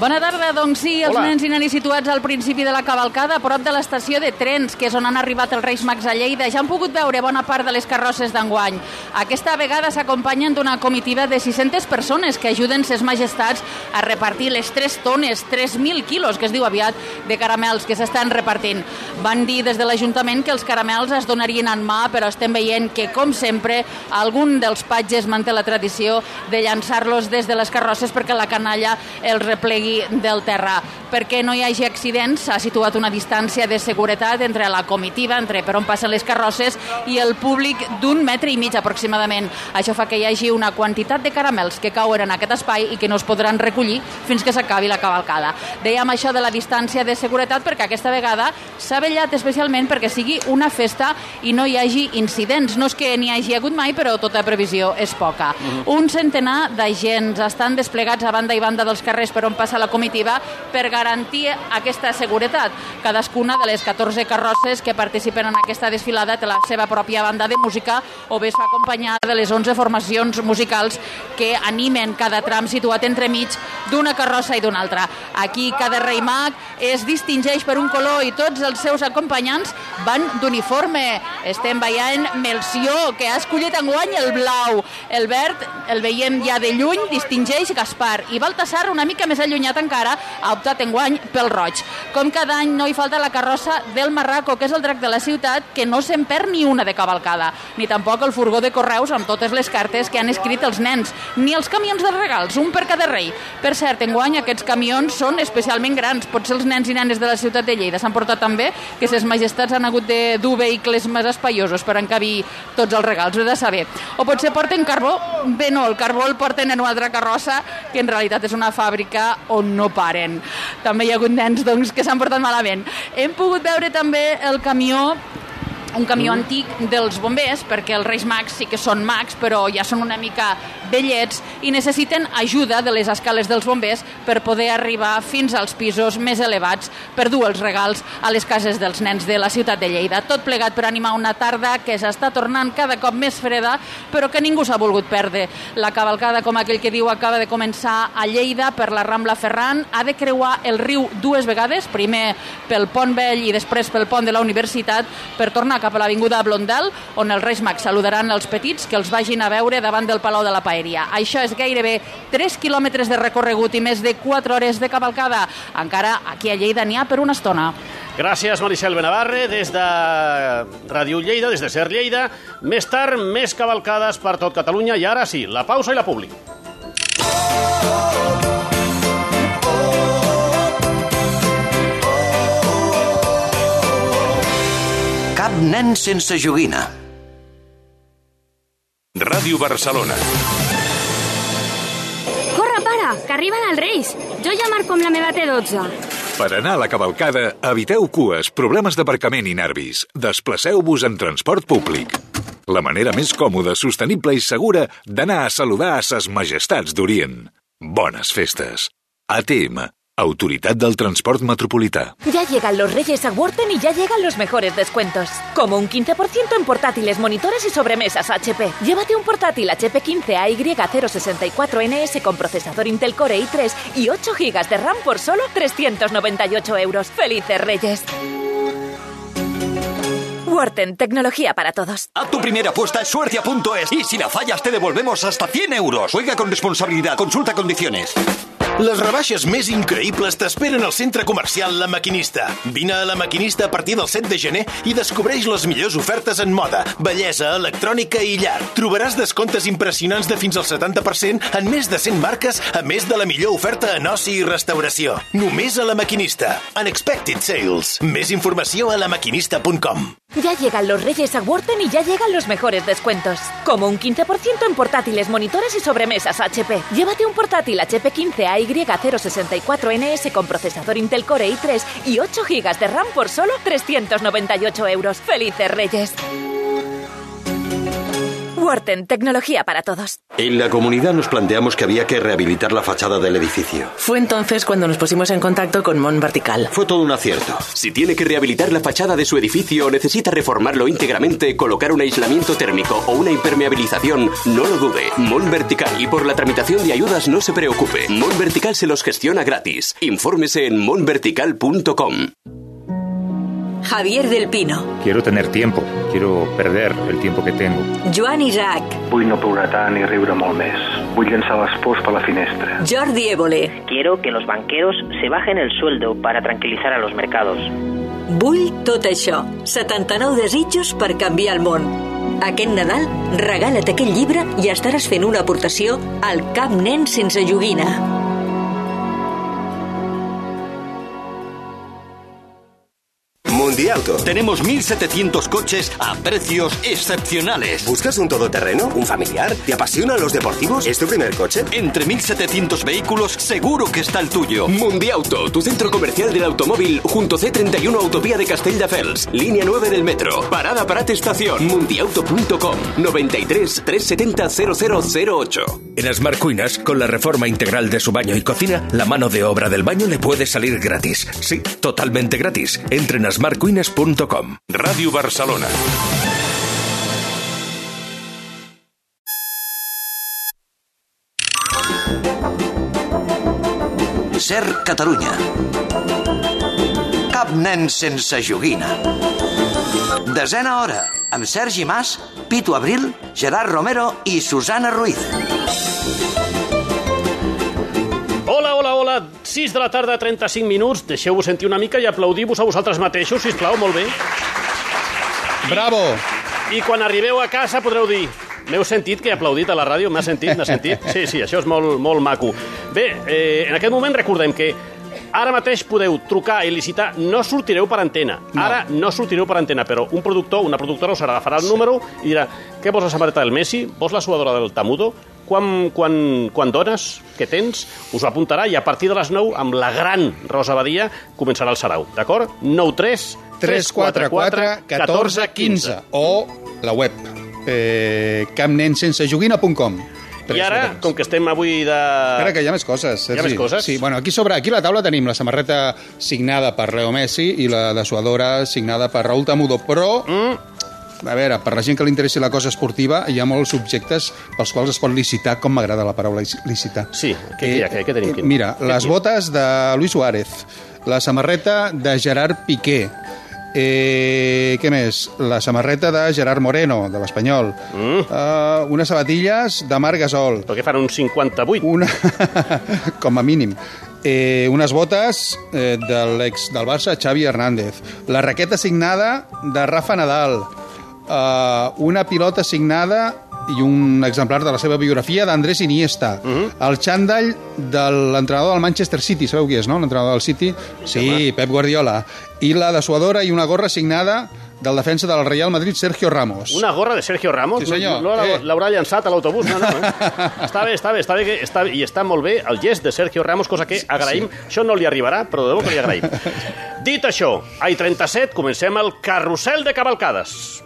Bona tarda, doncs sí, els Hola. nens i nenes situats al principi de la cavalcada, a prop de l'estació de trens, que és on han arribat els Reis Mags a Lleida, ja han pogut veure bona part de les carrosses d'enguany. Aquesta vegada s'acompanyen d'una comitiva de 600 persones que ajuden ses majestats a repartir les 3 tones, 3.000 quilos, que es diu aviat, de caramels que s'estan repartint. Van dir des de l'Ajuntament que els caramels es donarien en mà, però estem veient que, com sempre, algun dels patges manté la tradició de llançar-los des de les carrosses perquè la canalla els replegui del terra. Perquè no hi hagi accidents, s'ha situat una distància de seguretat entre la comitiva, entre per on passen les carrosses, i el públic d'un metre i mig aproximadament. Això fa que hi hagi una quantitat de caramels que cauen en aquest espai i que no es podran recollir fins que s'acabi la cavalcada. Dèiem això de la distància de seguretat perquè aquesta vegada s'ha vellat especialment perquè sigui una festa i no hi hagi incidents. No és que n'hi hagi hagut mai, però tota previsió és poca. Un centenar d'agents estan desplegats a banda i banda dels carrers per on passa la comitiva per garantir aquesta seguretat. Cadascuna de les 14 carrosses que participen en aquesta desfilada té la seva pròpia banda de música o bé es fa acompanyar de les 11 formacions musicals que animen cada tram situat entremig d'una carrossa i d'una altra. Aquí cada rei mag es distingeix per un color i tots els seus acompanyants van d'uniforme. Estem veient Melció, que ha escollit enguany el blau. El verd el veiem ja de lluny, distingeix Gaspar. I Baltasar, una mica més allunyat encara, ha optat enguany pel roig. Com cada any no hi falta la carrossa del Marraco, que és el drac de la ciutat, que no se'n perd ni una de cavalcada, ni tampoc el furgó de correus amb totes les cartes que han escrit els nens, ni els camions de regals, un per cada rei. Per cert, enguany aquests camions són especialment grans, potser els nens i nenes de la ciutat de Lleida s'han portat també que ses majestats han hagut de dur vehicles més espaiosos per encabir tots els regals, ho he de saber. O potser porten carbó, bé no, el carbó el porten en una altra carrossa, que en realitat és una fàbrica on no paren. També hi ha hagut nens doncs, que s'han portat malament. Hem pogut veure també el camió un camió antic dels bombers, perquè els Reis Mags sí que són mags, però ja són una mica vellets i necessiten ajuda de les escales dels bombers per poder arribar fins als pisos més elevats per dur els regals a les cases dels nens de la ciutat de Lleida. Tot plegat per animar una tarda que s'està tornant cada cop més freda, però que ningú s'ha volgut perdre. La cavalcada, com aquell que diu, acaba de començar a Lleida per la Rambla Ferran, ha de creuar el riu dues vegades, primer pel Pont Vell i després pel Pont de la Universitat, per tornar cap a l'Avinguda Blondel, on els Reis Mags saludaran els petits que els vagin a veure davant del Palau de la Paeria. Això és gairebé 3 quilòmetres de recorregut i més de 4 hores de cavalcada. Encara aquí a Lleida n'hi ha per una estona. Gràcies, Maricel Benavarre, des de Ràdio Lleida, des de Ser Lleida. Més tard, més cavalcades per tot Catalunya i ara sí, la pausa i la publi. Cap nen sense joguina. Ràdio Barcelona. Corre, pare, que arriben els Reis. Jo ja marco amb la meva T12. Per anar a la cavalcada, eviteu cues, problemes d'aparcament i nervis. Desplaceu-vos en transport públic. La manera més còmoda, sostenible i segura d'anar a saludar a ses majestats d'Orient. Bones festes. ATM, Autoridad del Transport Metropolità. Ya llegan los Reyes a Worten y ya llegan los mejores descuentos. Como un 15% en portátiles, monitores y sobremesas HP. Llévate un portátil HP 15 AY064NS con procesador Intel Core i3 y 8 GB de RAM por solo 398 euros. ¡Felices Reyes! Worten, tecnología para todos. Haz tu primera apuesta en suertia.es y si la fallas te devolvemos hasta 100 euros. Juega con responsabilidad, consulta condiciones. Les rebaixes més increïbles t'esperen al centre comercial La Maquinista. Vine a La Maquinista a partir del 7 de gener i descobreix les millors ofertes en moda, bellesa, electrònica i llar. Trobaràs descomptes impressionants de fins al 70% en més de 100 marques, a més de la millor oferta en oci i restauració. Només a La Maquinista. Unexpected Sales. Més informació a lamaquinista.com. Ya llegan los Reyes a y ya llegan los mejores descuentos. Como un 15% en portátiles, monitores y sobremesas HP. Llévate un portátil HP 15 AY064NS con procesador Intel Core i3 y 8 GB de RAM por solo 398 euros. ¡Felices Reyes! Worten, tecnología para todos. En la comunidad nos planteamos que había que rehabilitar la fachada del edificio. Fue entonces cuando nos pusimos en contacto con Mon Vertical. Fue todo un acierto. Si tiene que rehabilitar la fachada de su edificio o necesita reformarlo íntegramente, colocar un aislamiento térmico o una impermeabilización, no lo dude. Mon Vertical. Y por la tramitación de ayudas no se preocupe. Mon Vertical se los gestiona gratis. Infórmese en monvertical.com. Javier del Pino, Quiero tener tiempo, quiero perder el tiempo que tengo. Joan Isaac, Vull no plorar tant i riure molt més. Vull llançar les pors per la finestra. Jordi Évole, Quiero que los banqueros se bajen el sueldo para tranquilizar a los mercados. Vull tot això. 79 desitjos per canviar el món. Aquest Nadal, regala't aquest llibre i estaràs fent una aportació al Cap Nen sense joguina. Mundiauto. Tenemos 1.700 coches a precios excepcionales. ¿Buscas un todoterreno? ¿Un familiar? ¿Te apasionan los deportivos? ¿Es tu primer coche? Entre 1.700 vehículos, seguro que está el tuyo. Mundiauto, tu centro comercial del automóvil junto C31 Autovía de Castelldefels, línea 9 del metro, parada Parat Estación, mundiauto.com, 93 370 0008. En Smart Cuinas, con la reforma integral de su baño y cocina, la mano de obra del baño le puede salir gratis. Sí, totalmente gratis. Entre en smartcuines.com. Ràdio Barcelona. Ser Catalunya. Cap nen sense joguina. Desena hora, amb Sergi Mas, Pitu Abril, Gerard Romero i Susana Ruiz. Hola. 6 de la tarda, 35 minuts. Deixeu-vos sentir una mica i aplaudir-vos a vosaltres mateixos, si plau, molt bé. Bravo! I quan arribeu a casa podreu dir M'heu sentit que he aplaudit a la ràdio? M'ha sentit? M'ha sentit? Sí, sí, això és molt, molt maco. Bé, eh, en aquest moment recordem que ara mateix podeu trucar i licitar. No sortireu per antena. No. Ara no sortireu per antena, però un productor, una productora us agafarà el número i dirà què vols la samarreta del Messi? Vols la suadora del Tamudo? Quan, quan, quan dones? Què tens? Us ho apuntarà i a partir de les 9, amb la gran Rosa Badia, començarà el sarau. D'acord? 9 3 344 14 15 o la web eh, capnensensejoguina.com I ara, com que estem avui de... Espera, que hi ha més coses. Hi ha més coses? Sí, bueno, aquí sobre aquí a la taula tenim la samarreta signada per Leo Messi i la dessuadora signada per Raúl Tamudo, però... Mm. A veure, per la gent que li interessi la cosa esportiva, hi ha molts objectes pels quals es pot licitar, com m'agrada la paraula licitar. Sí, què, què, què, què tenim? Eh, mira, Què les botes de Luis Suárez, la samarreta de Gerard Piqué, Eh, què més? La samarreta de Gerard Moreno, de l'Espanyol. Mm. Uh, unes sabatilles de Marc Gasol. Però què fan, un 58? Una... Com a mínim. Eh, unes botes eh, de l'ex del Barça, Xavi Hernández. La raqueta signada de Rafa Nadal. Uh, una pilota signada i un exemplar de la seva biografia d'Andrés Iniesta. Uh -huh. El xandall de l'entrenador del Manchester City, sabeu qui és, no? L'entrenador del City? Sí, Pep Guardiola. I la dessuadora i una gorra signada del defensa del Real Madrid, Sergio Ramos. Una gorra de Sergio Ramos? Sí, senyor. No, no Eh. l'haurà llançat a l'autobús, no, no. Eh? està bé, està bé, està bé, que està, i està molt bé el gest de Sergio Ramos, cosa que agraïm. Sí. Això no li arribarà, però de debò que li agraïm. Dit això, ai 37, comencem el carrusel de cavalcades.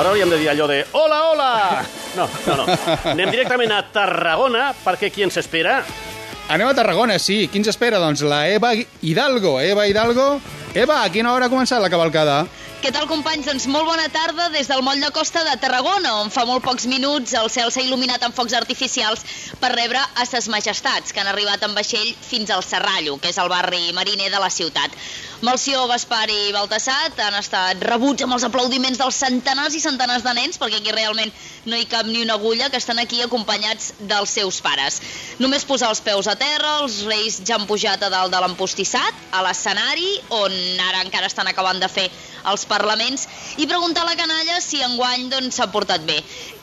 Ara hauríem de dir allò de hola, hola! No, no, no. Anem directament a Tarragona, perquè qui ens espera? Anem a Tarragona, sí. Qui ens espera? Doncs la Eva Hidalgo. Eva Hidalgo. Eva, a quina hora ha començat la cavalcada? Què tal, companys? Doncs molt bona tarda des del moll de costa de Tarragona, on fa molt pocs minuts el cel s'ha il·luminat amb focs artificials per rebre a ses majestats, que han arribat en vaixell fins al Serrallo, que és el barri mariner de la ciutat. Melció, Gaspar i Baltasat han estat rebuts amb els aplaudiments dels centenars i centenars de nens, perquè aquí realment no hi cap ni una agulla, que estan aquí acompanyats dels seus pares. Només posar els peus a terra, els reis ja han pujat a dalt de l'empostissat, a l'escenari, on ara encara estan acabant de fer els parlaments, i preguntar a la canalla si enguany doncs, s'ha portat bé.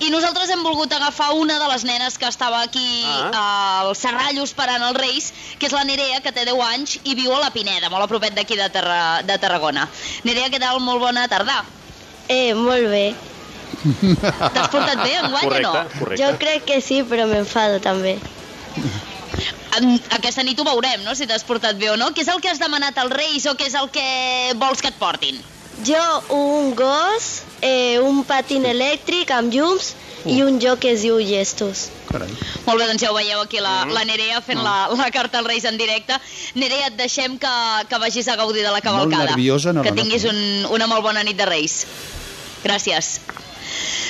I nosaltres hem volgut agafar una de les nenes que estava aquí Ah. al Serrallo esperant els Reis, que és la Nerea, que té 10 anys i viu a la Pineda, molt a propet d'aquí de, Tarra, de Tarragona. Nerea, què tal? Molt bona tarda. Eh, molt bé. T'has portat bé enguany o no? Jo crec que sí, però m'enfado també. aquesta nit ho veurem, no?, si t'has portat bé o no. Què és el que has demanat als Reis o què és el que vols que et portin? Jo un gos, eh, un patín elèctric amb llums i un joc que es diu Gestos. Carai. Molt bé, doncs ja ho veieu aquí la, Mm. la Nerea fent la, la carta als Reis en directe. Nerea, et deixem que, que vagis a gaudir de la cavalcada. nerviosa, no Que tinguis un, una molt bona nit de Reis. Gràcies.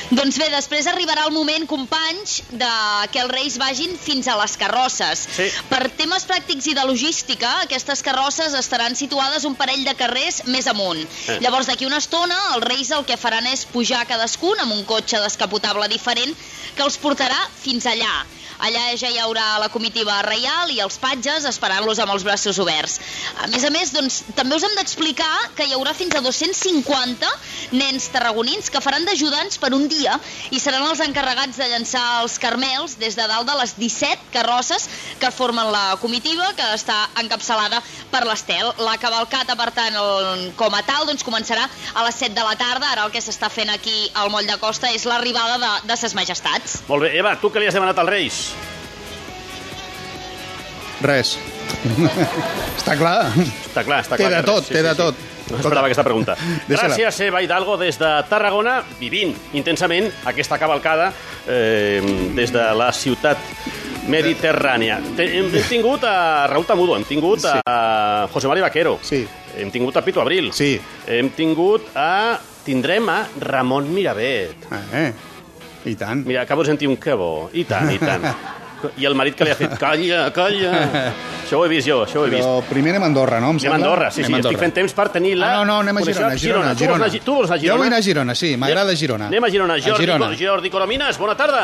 Doncs bé, després arribarà el moment, companys, de que els Reis vagin fins a les carrosses. Sí. Per temes pràctics i de logística, aquestes carrosses estaran situades un parell de carrers més amunt. Eh. Llavors, d'aquí una estona, els Reis el que faran és pujar cadascun amb un cotxe descapotable diferent que els portarà fins allà. Allà ja hi haurà la comitiva reial i els patges esperant-los amb els braços oberts. A més a més, doncs, també us hem d'explicar que hi haurà fins a 250 nens tarragonins que faran d'ajudants per un dia i seran els encarregats de llançar els carmels des de dalt de les 17 carrosses que formen la comitiva, que està encapçalada per l'Estel. La cavalcata, per tant, el, com a tal, doncs, començarà a les 7 de la tarda. Ara el que s'està fent aquí al Moll de Costa és l'arribada de, de ses majestats. Molt bé, Eva, tu què li has demanat als Reis? Res. està clar. Està clar, està Té clar. de que tot, res. té de tot. No esperava aquesta pregunta. Gràcies, Eva Hidalgo, des de Tarragona, vivint intensament aquesta cavalcada eh, des de la ciutat mediterrània. Te- Hem, tingut a Raúl Tamudo, hem tingut Sí. a José Mari Vaquero, Sí. hem tingut a Pitu Abril, Sí. hem tingut a... Tindrem a Ramon Miravet. Eh, i tant. Mira, acabo de sentir un que bo. I tant, i tant. I el marit que li ha fet, calla, calla. Això ho he vist jo, això ho he vist. Però primer anem a Andorra, no? Em Anem a? Andorra, sí, sí, Anem a estic Andorra. fent temps per tenir la... Ah, no, no, anem a. Girona, Girona, Tu vols anar, a Gi- tu vols anar a Girona? Jo vull anar a Girona, sí, m'agrada Girona. Anem a Girona. A Jordi, Girona. Jordi Coromines, bona tarda.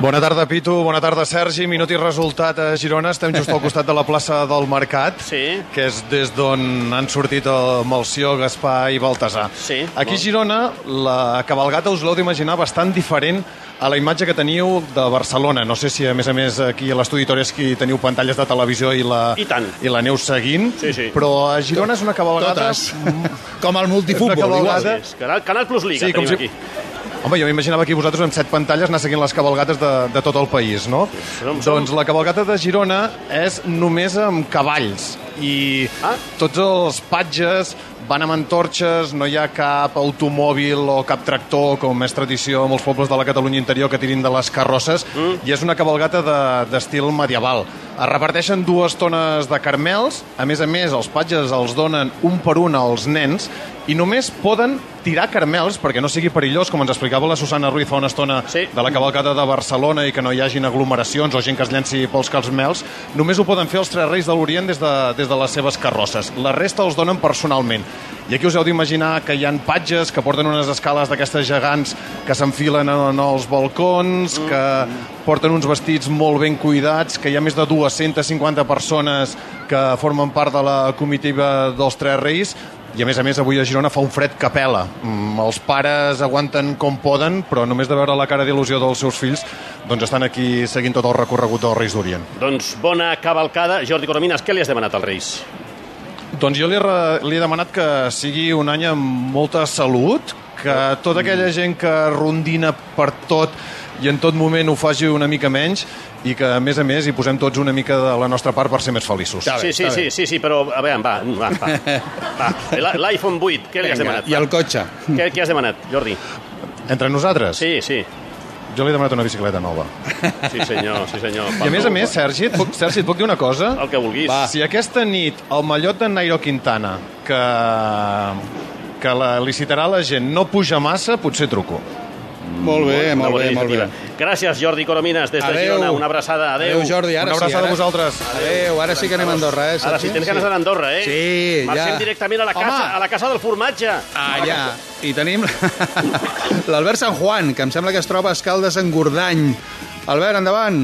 Bona tarda, Pitu. Bona tarda, Sergi. Minut i resultat a Girona. Estem just al costat de la plaça del Mercat, sí. que és des d'on han sortit el Malció, Gaspar i Baltasar. Sí. Aquí a Girona, la cabalgata us l'heu d'imaginar bastant diferent a la imatge que teniu de Barcelona. No sé si, a més a més, aquí a l'Estudi Torreschi teniu pantalles de televisió i la, I tant. i la neu seguint, Sí, sí. però a Girona és una cabalgata... Totes. Com el multifutbol, cabalgata... igual. Canal, Canal Plus Liga Sí, com tenim si- aquí. Home, jo m'imaginava aquí vosaltres amb set pantalles anar seguint les cabalgates de, de tot el país, no? Som- som- Doncs la cabalgata de Girona és només amb cavalls i Ah. tots els patges van amb antorxes, no hi ha cap automòbil o cap tractor, com és tradició a molts pobles de la Catalunya interior que tirin de les carrosses, mm. i és una cabalgata de- d'estil de, medieval. Es reparteixen dues tones de carmels, a més a més els patges els donen un per un als nens, i només poden tirar carmels, perquè no sigui perillós, com ens explicava la Susana Ruiz fa una estona Sí. de la cavalcada de Barcelona i que no hi hagin aglomeracions o gent que es llenci pels carmels, només ho poden fer els tres reis de l'Orient des, de, des de les seves carrosses. La resta els donen personalment. I aquí us heu d'imaginar que hi han patges que porten unes escales d'aquestes gegants que s'enfilen en els balcons, que porten uns vestits molt ben cuidats, que hi ha més de 250 persones que formen part de la comitiva dels Tres Reis, i a més a més avui a Girona fa un fred que pela. Mm, els pares aguanten com poden, però només de veure la cara d'il·lusió dels seus fills, doncs estan aquí seguint tot el recorregut dels Reis d'Orient. Doncs bona cavalcada. Jordi Coromines, què li has demanat als Reis? Doncs jo li he, re- li he demanat que sigui un any amb molta salut, que tota aquella gent que rondina per tot i en tot moment ho faci una mica menys i que, a més a més, hi posem tots una mica de la nostra part per ser més feliços. sí, sí, sí, sí, sí, però a veure, va, va, va. va. La- L'iPhone 8, què li has demanat? I el cotxe. Què, què has demanat, Jordi? Entre nosaltres? Sí, sí. Jo li he demanat una bicicleta nova. Sí, senyor, sí, senyor. I a més a més, Sergi, et puc, Sergi, et puc dir una cosa? El que vulguis. Va. Si aquesta nit el mallot de Nairo Quintana, que, que la licitarà la gent, no puja massa, potser truco. Molt bé, Una molt bona bé, molt bé. Gràcies, Jordi Coromines, des de Adéu. Girona. Una abraçada. Adéu. Adéu, Jordi. Ara Una sí, abraçada ara... a vosaltres. Adéu, ara sí que anem a Andorra, eh? Ara sí, tens ganes d'anar a Andorra, eh? Sí, Marxem ja. directament a la, Home. casa, a la casa del formatge. Ah, ja. I tenim l'Albert San Juan, que em sembla que es troba a Escaldes en Gordany. Albert, endavant.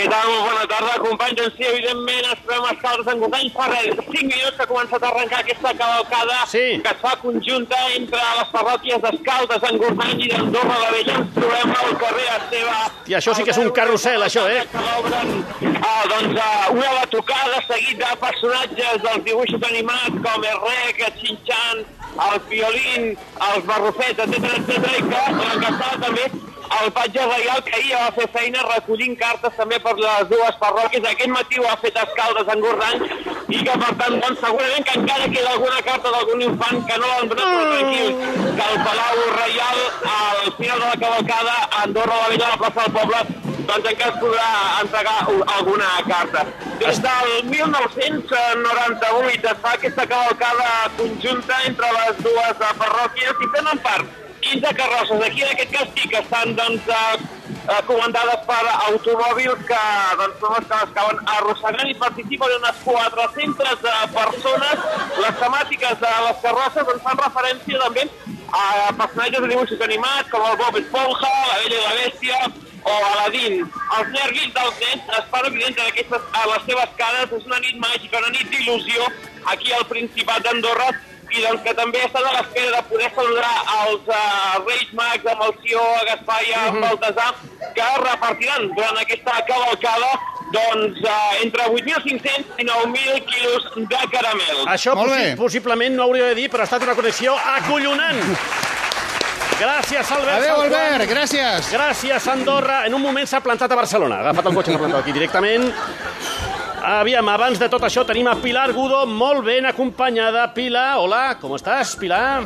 Què tal? Molt bona tarda, companys. Doncs sí, evidentment, ens trobem a Escaldes en Gordany. Fa res, 5 minuts que ha començat a arrencar aquesta cavalcada sí. que es fa conjunta entre les parròquies d'Escaldes en Gordany i d'Andorra la Vella. Ens trobem al carrer Esteve. I això sí que és un carrusel, això, eh? Que obren ah, doncs, ah, una batucada seguit de personatges dels dibuixos animats com el Rec, el Xinxan, el Piolín, els Barrufets, etc etc i que l'encaixada també el patge reial que ahir va fer feina recollint cartes també per les dues parròquies. Aquest matí ho ha fet Escaldes en Gordany i que per tant doncs, segurament que encara queda alguna carta d'algun infant que no l'han donat però tranquils que el Palau Reial al final de la cavalcada a Andorra la Vella a la plaça del Poble doncs encara es podrà entregar alguna carta. Des del 1998 es fa aquesta cavalcada conjunta entre les dues parròquies i tenen part 15 carrosses. Aquí en aquest cas sí que estan doncs, eh, eh, comandades per automòbils que doncs, són les que les acaben arrossegant i participen unes 400 eh, persones. Les temàtiques de les carrosses doncs, fan referència també a personatges de dibuixos animats com el Bob Esponja, la Bella i la Bèstia, o Aladdin. Els nervis dels nens es fan evidents en aquestes, a les seves cares. És una nit màgica, una nit d'il·lusió aquí al Principat d'Andorra i doncs que també està a l'espera de poder saludar els uh, Reis Mags amb el Sió, a Gaspar i a Mhm. Baltasar, que repartiran durant aquesta cavalcada doncs, uh, entre 8.500 i 9.000 quilos de caramel. Això possi possiblement no hauria de dir, però ha estat una connexió acollonant. Gràcies, Albert. Adéu, Juan. Albert, gràcies. Gràcies, Andorra. En un moment s'ha plantat a Barcelona. Ha agafat el cotxe i l'ha plantat aquí directament. Aviam, abans de tot això tenim a Pilar Gudo, molt ben acompanyada. Pilar, hola, com estàs, Pilar?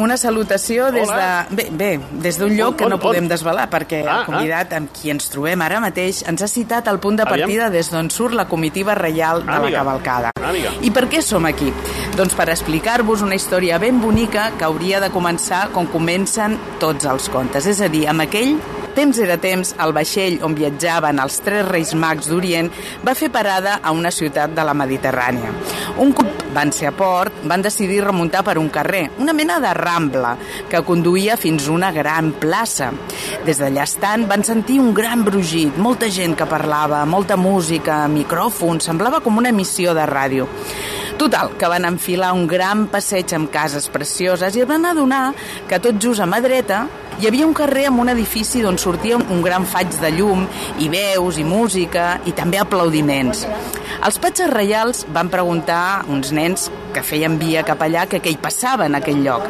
Una salutació des Hola. de... Bé, bé des d'un lloc On, que no on, podem on? desvelar, perquè Ah, el convidat amb qui ens trobem ara mateix ens ha citat el punt de Aviam. partida des d'on surt la comitiva reial de Amiga. la cavalcada. Amiga. I per què som aquí? Doncs per explicar-vos una història ben bonica que hauria de començar com comencen tots els contes, és a dir, amb aquell Temps era temps, el vaixell on viatjaven els tres reis mags d'Orient va fer parada a una ciutat de la Mediterrània. Un cop van ser a port, van decidir remuntar per un carrer, una mena de rambla, que conduïa fins a una gran plaça. Des d'allà estant van sentir un gran brugit, molta gent que parlava, molta música, micròfons, semblava com una emissió de ràdio. Total, que van enfilar un gran passeig amb cases precioses i es van adonar que tot just a mà dreta hi havia un carrer amb un edifici d'on sortia un, gran faig de llum i veus i música i també aplaudiments. Els patges reials van preguntar uns nens que feien via cap allà que què hi passava en aquell lloc.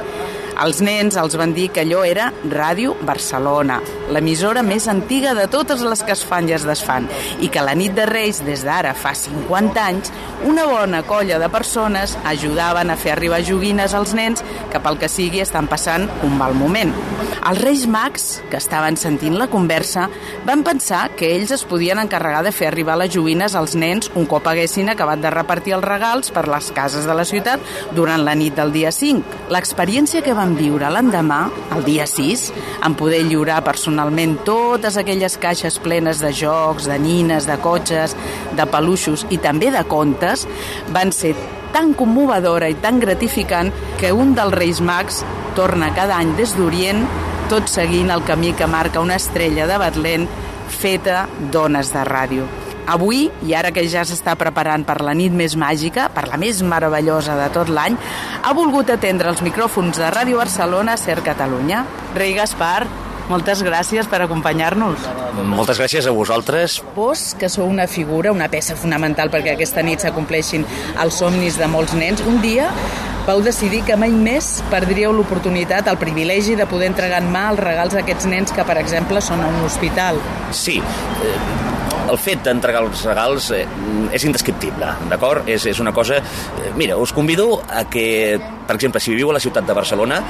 Els nens els van dir que allò era Ràdio Barcelona, l'emissora més antiga de totes les que es fan i es desfan, i que la nit de Reis, des d'ara fa 50 anys, una bona colla de persones ajudaven a fer arribar joguines als nens que pel que sigui estan passant un mal moment. Els Reis Mags, que estaven sentint la conversa, van pensar que ells es podien encarregar de fer arribar les joguines als nens un cop haguessin acabat de repartir els regals per les cases de la ciutat durant la nit del dia 5. L'experiència que van viure l'endemà, el dia 6, en poder lliurar personalment totes aquelles caixes plenes de jocs, de nines, de cotxes, de peluixos i també de contes, van ser tan commovedora i tan gratificant que un dels Reis Mags torna cada any des d'Orient tot seguint el camí que marca una estrella de Betlem feta d'ones de ràdio. Avui, i ara que ja s'està preparant per la nit més màgica, per la més meravellosa de tot l'any, ha volgut atendre els micròfons de Ràdio Barcelona Ser Catalunya. Rei Gaspar, moltes gràcies per acompanyar-nos. Moltes gràcies a vosaltres. Vos, que sou una figura, una peça fonamental perquè aquesta nit s'acompleixin els somnis de molts nens, un dia vau decidir que mai més perdríeu l'oportunitat, el privilegi de poder entregar en mà els regals a aquests nens que, per exemple, són a un hospital. Sí, eh, el fet d'entregar els regals eh, és indescriptible, d'acord? És, és una cosa... Eh, mira, us convido a que, per exemple, si viviu a la ciutat de Barcelona,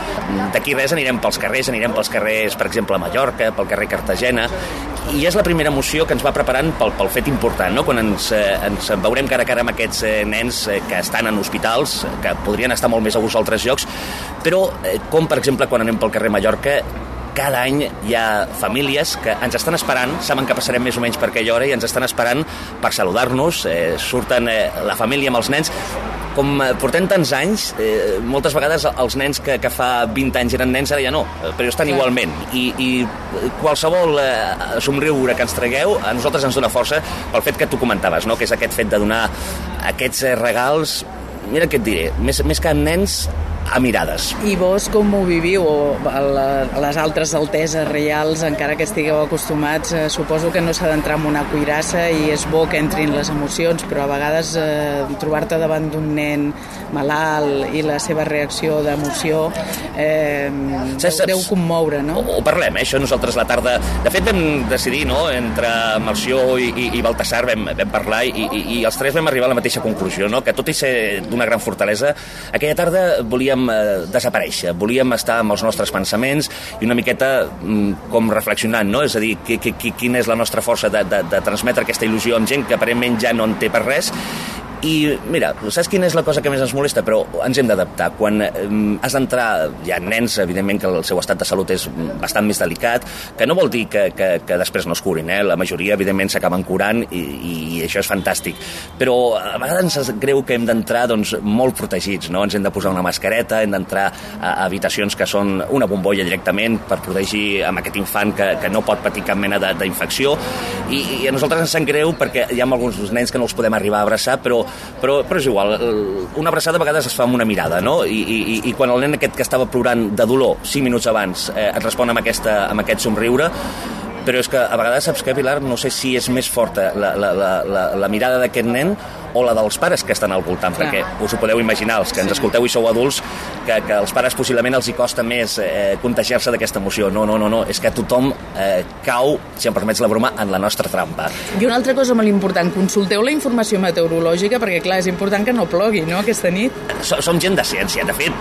d'aquí res anirem pels carrers, anirem pels carrers, per exemple, a Mallorca, pel carrer Cartagena, i és la primera emoció que ens va preparant pel, pel fet important, no? quan ens, eh, ens veurem cara a cara amb aquests eh, nens eh, que estan en hospitals, que podrien estar molt més a gust a altres llocs, però eh, com, per exemple, quan anem pel carrer Mallorca, cada any hi ha famílies que ens estan esperant, saben que passarem més o menys per aquella hora i ens estan esperant per saludar-nos, eh, surten eh, la família amb els nens, com eh, portem tants anys, eh, moltes vegades els nens que, que fa 20 anys eren nens ara ja no, eh, però estan Clar. igualment i, i qualsevol eh, somriure que ens tragueu a nosaltres ens dona força pel fet que tu comentaves, no? que és aquest fet de donar aquests eh, regals mira què et diré, més, més que nens a mirades. I vos com ho viviu? O a la- a les altres alteses reals, encara que estigueu acostumats, eh, suposo que no s'ha d'entrar en una cuirassa i és bo que entrin les emocions, però a vegades eh, trobar-te davant d'un nen malalt i la seva reacció d'emoció eh, deu, Saps- deu commoure, no? ho parlem, eh, això nosaltres la tarda... De fet, vam decidir, no?, entre Melcior i, i, i Baltasar vam, vam parlar i, i, i els tres vam arribar a la mateixa conclusió, no?, que tot i ser d'una gran fortalesa, aquella tarda volíem eh, desaparèixer, volíem estar amb els nostres pensaments i una miqueta mm, com reflexionant, no?, és a dir, qui, qui, quina és la nostra força de, de, de transmetre aquesta il·lusió amb gent que aparentment ja no en té per res i mira, saps quina és la cosa que més ens molesta? Però ens hem d'adaptar. Quan eh, has d'entrar, hi ha nens, evidentment, que el seu estat de salut és bastant més delicat, que no vol dir que, que, que després no es curin, eh? La majoria, evidentment, s'acaben curant i, i això és fantàstic. Però a vegades ens greu que hem d'entrar doncs, molt protegits, no? Ens hem de posar una mascareta, hem d'entrar a, habitacions que són una bombolla directament per protegir amb aquest infant que, que no pot patir cap mena d'infecció I, i a nosaltres ens sap greu perquè hi ha alguns nens que no els podem arribar a abraçar però, però, però és igual el- una abraçada a vegades es fa amb una mirada no? I, i- i quan el nen aquest que estava plorant de dolor 5 minuts abans eh, et respon amb, aquesta, amb aquest somriure però és que a vegades saps que, Pilar, no sé si és més forta la, la, la, la, la mirada d'aquest nen o la dels pares que estan al voltant, Clar. perquè us ho podeu imaginar, els que ens escolteu i sou adults, que, que als pares possiblement els hi costa més eh, contagiar-se d'aquesta emoció. No, no, no, no, és que tothom eh, cau, si em permets la broma, en la nostra trampa. I una altra cosa molt important, consulteu la informació meteorològica perquè, clar, és important que no plogui, no?, aquesta nit. So- Som gent de ciència, de fet,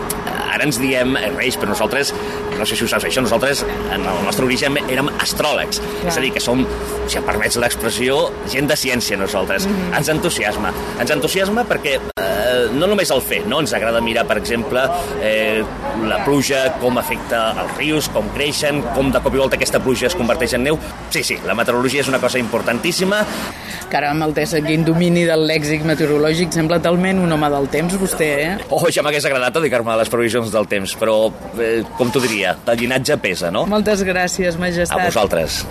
ara ens diem eh, reis, però nosaltres, no sé si ho saps això, nosaltres, en el nostre origen, érem astròlegs. Clar. És a dir, que som, si em permets l'expressió, gent de ciència nosaltres. Mhm. Ens entusiasma. Ens entusiasma perquè eh, no només el fer, no? ens agrada mirar, per exemple, eh, la pluja, com afecta els rius, com creixen, com de cop i volta aquesta pluja es converteix en neu. Sí, sí, la meteorologia és una cosa importantíssima. Caram, Altesa, quin domini del lèxic meteorològic. Sembla talment un home del temps, vostè, eh? Oh, ja m'hagués agradat dedicar-me a les previsions del temps, però, eh, com t'ho diria, el llinatge pesa, no? Moltes gràcies, majestat. A vosaltres.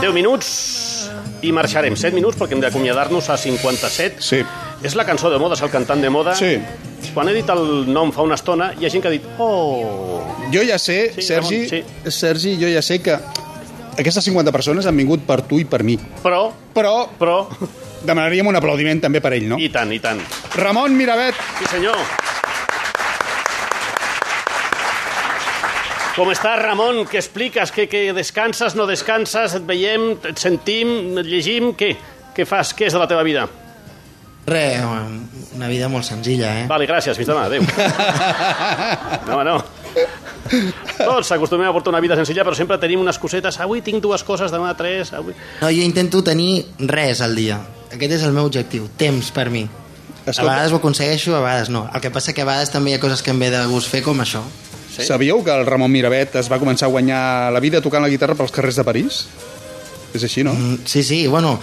10 minuts i marxarem. 7 minuts perquè hem d'acomiadar-nos a 57. Sí. És la cançó de moda, és el cantant de moda. Sí. Quan he dit el nom fa una estona, hi ha gent que ha dit oh... Jo ja sé, Sí, Sergi, Ramon, sí. Sergi, jo ja sé que aquestes 50 persones han vingut per tu i per mi. Però... Però... Però... Demanaríem un aplaudiment també per ell, no? I tant, i tant. Ramon Miravet. Sí, senyor. Com està, Ramon? Què expliques? Que, que descanses, no descanses? Et veiem, et sentim, et llegim? Què? Què fas? Què és de la teva vida? Re, una vida molt senzilla, eh? Vale, gràcies, fins demà, adéu. No, no. Tots s'acostumem a portar una vida senzilla, però sempre tenim unes cosetes. Avui tinc dues coses, demà tres... Avui... No, jo intento tenir res al dia. Aquest és el meu objectiu, temps per mi. Escolta. A vegades ho aconsegueixo, a vegades no. El que passa que a vegades també hi ha coses que em ve de gust fer, com això. Sí? Sabíeu que el Ramon Miravet es va començar a guanyar la vida tocant la guitarra pels carrers de París? És així, no? Mm, sí, sí, bueno,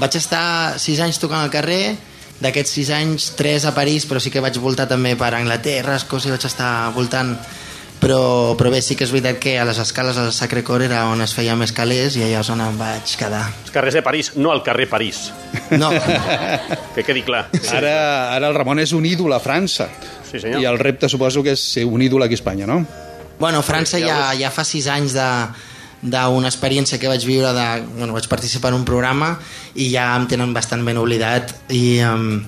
vaig estar sis anys tocant al carrer, d'aquests sis anys, tres a París, però sí que vaig voltar també per Anglaterra, Escòcia, vaig estar voltant però, però bé, sí que és veritat que a les escales del Sacre Cor era on es feia més calés i allà és on em vaig quedar. Els carrers de París, no al carrer París. No. que quedi clar. Ara, ara el Ramon és un ídol a França. Sí, senyor. I el repte suposo que és ser un ídol aquí a Espanya, no? Bueno, França ja, ja fa sis anys de d'una experiència que vaig viure de, bueno, vaig participar en un programa i ja em tenen bastant ben oblidat i, um,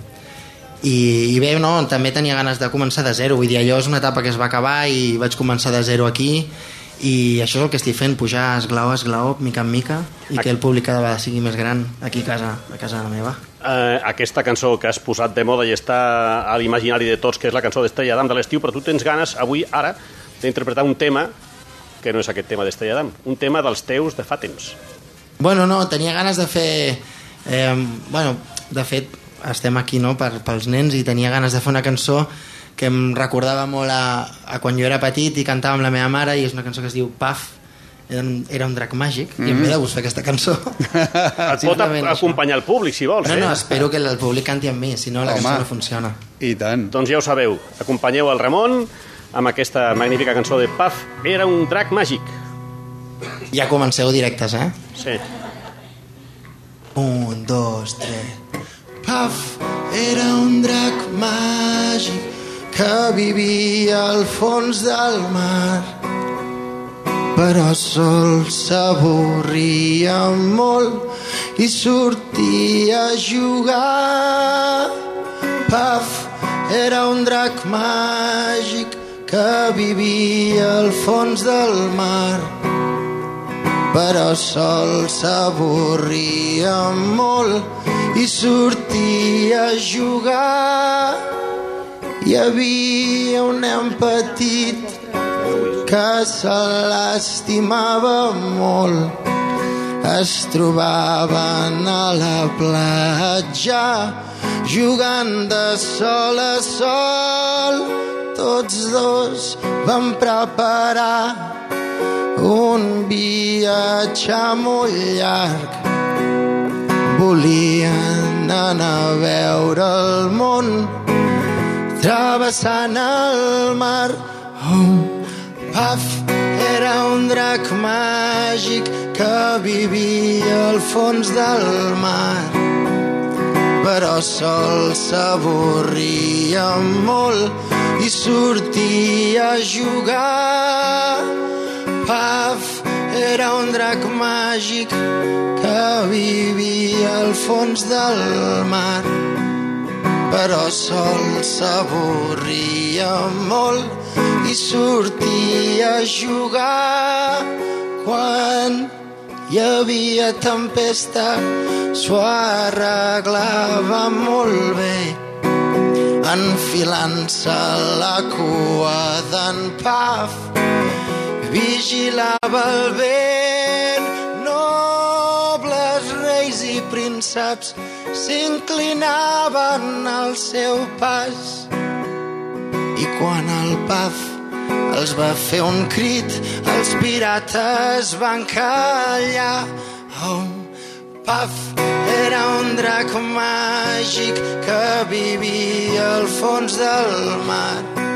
i, i bé, no, també tenia ganes de començar de zero vull dir, allò és una etapa que es va acabar i vaig començar de zero aquí i això és el que estic fent, pujar esglaó a esglaó, mica en mica, i que el públic cada vegada sigui més gran aquí a casa, a casa meva. Eh, aquesta cançó que has posat de moda i està a l'imaginari de tots, que és la cançó d'Estrella d'Am de l'estiu, però tu tens ganes avui, ara, d'interpretar un tema que no és aquest tema d'Estrella d'Am, un tema dels teus de fa temps. Bueno, no, tenia ganes de fer... Eh, bueno, de fet, estem aquí no, per, pels nens i tenia ganes de fer una cançó que em recordava molt a, a quan jo era petit i cantava amb la meva mare i és una cançó que es diu Paf era un, era un drac màgic mm. i em ve de gust fer aquesta cançó Et pot acompanyar el públic, si vols. no, eh? no, espero que el públic canti amb mi si no la Home. cançó no funciona I tant. Doncs ja ho sabeu, acompanyeu el Ramon amb aquesta magnífica cançó de Paf, era un drac màgic. Ja comenceu directes, eh? Sí. Un, dos, tres... Paf, era un drac màgic que vivia al fons del mar però sol s'avorria molt i sortia a jugar. Paf, era un drac màgic que vivia al fons del mar però sol s'avorria molt i sortia a jugar. Hi havia un nen petit que se l'estimava molt. Es trobaven a la platja jugant de sol a sol. Tots dos van preparar un viatge molt llarg. Volien anar a veure el món travessant el mar. Oh, paf, era un drac màgic que vivia al fons del mar. Però sol s'avorria molt i sortia a jugar. Paf, era un drac màgic que vivia al fons del mar però sol s'avorria molt i sortia a jugar quan hi havia tempesta. S'ho arreglava molt bé enfilant-se la cua d'en Paf vigilava el vent nobles reis i prínceps s'inclinaven al seu pas. I quan el Paf els va fer un crit els pirates van callar. Oh, Paf era un drac màgic que vivia al fons del mar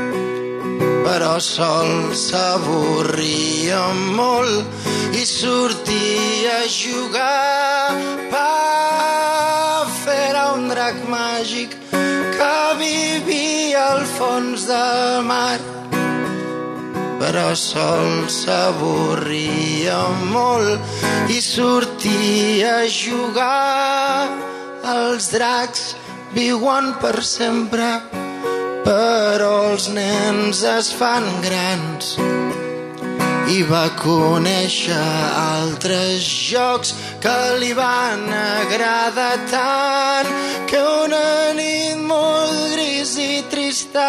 però sol s'avorria molt i sortia a jugar. Paf era un drac màgic que vivia al fons del mar però sol s'avorria molt i sortia a jugar. Els dracs viuen per sempre però els nens es fan grans i va conèixer altres jocs que li van agradar tant que una nit molt gris i trista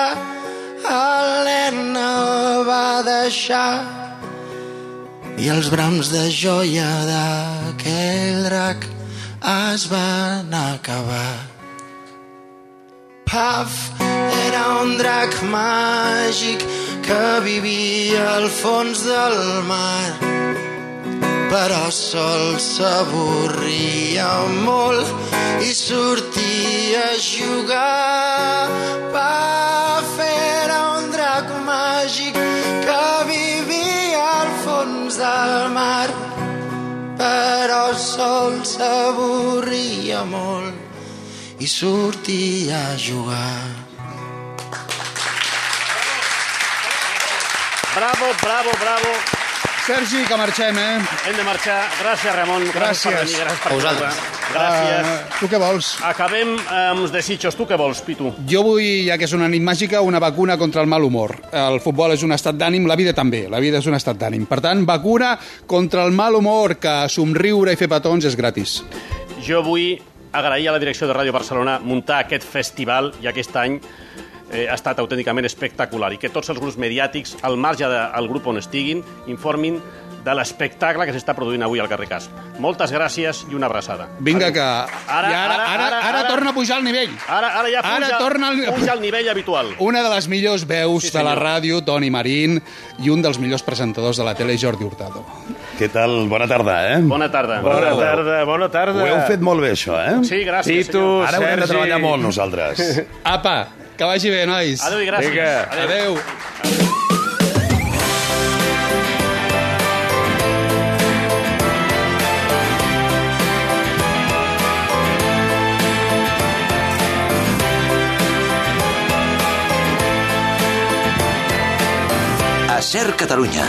el nen el va deixar i els brams de joia d'aquell drac es van acabar. Paf, era un drac màgic que vivia al fons del mar. Però sol s'avorria molt i sortia a jugar. Paf era un drac màgic que vivia al fons del mar. Però sol s'avorria molt i sortia a jugar. Bravo, bravo, bravo. Sergi, que marxem, eh? Hem de marxar. Gràcies, Ramon. Gràcies, per Gràcies. venir. Gràcies per A vosaltres. Gràcies. Uh, tu què vols? Acabem amb els desitjos. Tu què vols, Pitu? Jo vull, ja que és una nit màgica, una vacuna contra el mal humor. El futbol és un estat d'ànim, la vida també. La vida és un estat d'ànim. Per tant, vacuna contra el mal humor, que somriure i fer petons és gratis. Jo vull agrair a la direcció de Ràdio Barcelona muntar aquest festival i aquest any eh, ha estat autènticament espectacular i que tots els grups mediàtics, al marge del grup on estiguin, informin de l'espectacle que s'està produint avui al carrer Cas. Moltes gràcies i una abraçada. Vinga, que... Ara, I ara, ara, ara, ara, torna a pujar el nivell. Ara, ara ja puja, Ara torna el- puja al nivell habitual. Una de les millors veus Sí, de la ràdio, Toni Marín, i un dels millors presentadors de la tele, Jordi Hurtado. Què tal? Bona tarda, eh? Bona tarda. Bona tarda, bona tarda. Ho heu fet molt bé, això, eh? Sí, gràcies, Pitu, senyor. Ara haurem de treballar molt, nosaltres. Apa, que vagi bé, nois. Adéu i gràcies. Vinga. Adéu. Ser Catalunya.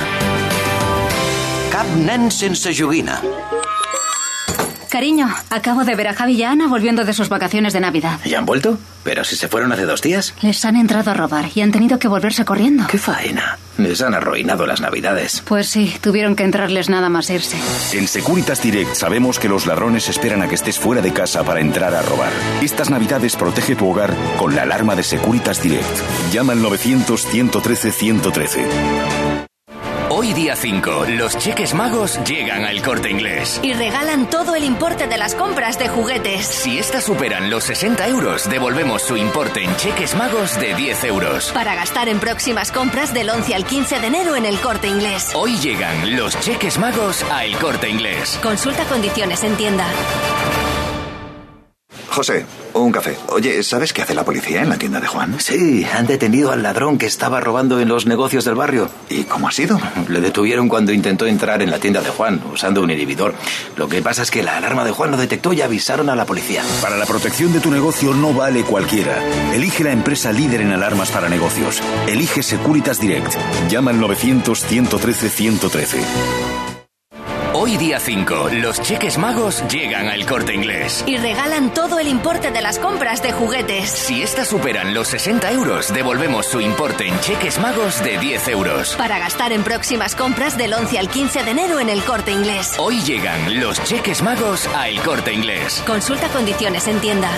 Cap nen sense joguina. Cariño, acabo de ver a Javi y a Ana volviendo de sus vacaciones de Navidad. ¿Ya han vuelto? Pero si se fueron hace dos días. Les han entrado a robar y han tenido que volverse corriendo. ¡Qué faena! Les han arruinado las Navidades. Pues sí, tuvieron que entrarles nada más irse. En Securitas Direct sabemos que los ladrones esperan a que estés fuera de casa para entrar a robar. Estas Navidades protege tu hogar con la alarma de Securitas Direct. Llama al 900-113-113. Hoy día 5, los cheques magos llegan al corte inglés. Y regalan todo el importe de las compras de juguetes. Si estas superan los 60 euros, devolvemos su importe en cheques magos de 10 euros. Para gastar en próximas compras del 11 al 15 de enero en el corte inglés. Hoy llegan los cheques magos a El corte inglés. Consulta condiciones en tienda. José, un café. Oye, ¿sabes qué hace la policía en la tienda de Juan? Sí, han detenido al ladrón que estaba robando en los negocios del barrio. ¿Y cómo ha sido? Le detuvieron cuando intentó entrar en la tienda de Juan usando un inhibidor. Lo que pasa es que la alarma de Juan lo detectó y avisaron a la policía. Para la protección de tu negocio no vale cualquiera. Elige la empresa líder en alarmas para negocios. Elige Securitas Direct. Llama al 900-113-113. Hoy día 5, los cheques magos llegan al corte inglés. Y regalan todo el importe de las compras de juguetes. Si estas superan los 60 euros, devolvemos su importe en cheques magos de 10 euros. Para gastar en próximas compras del 11 al 15 de enero en el corte inglés. Hoy llegan los cheques magos a El corte inglés. Consulta condiciones en tienda.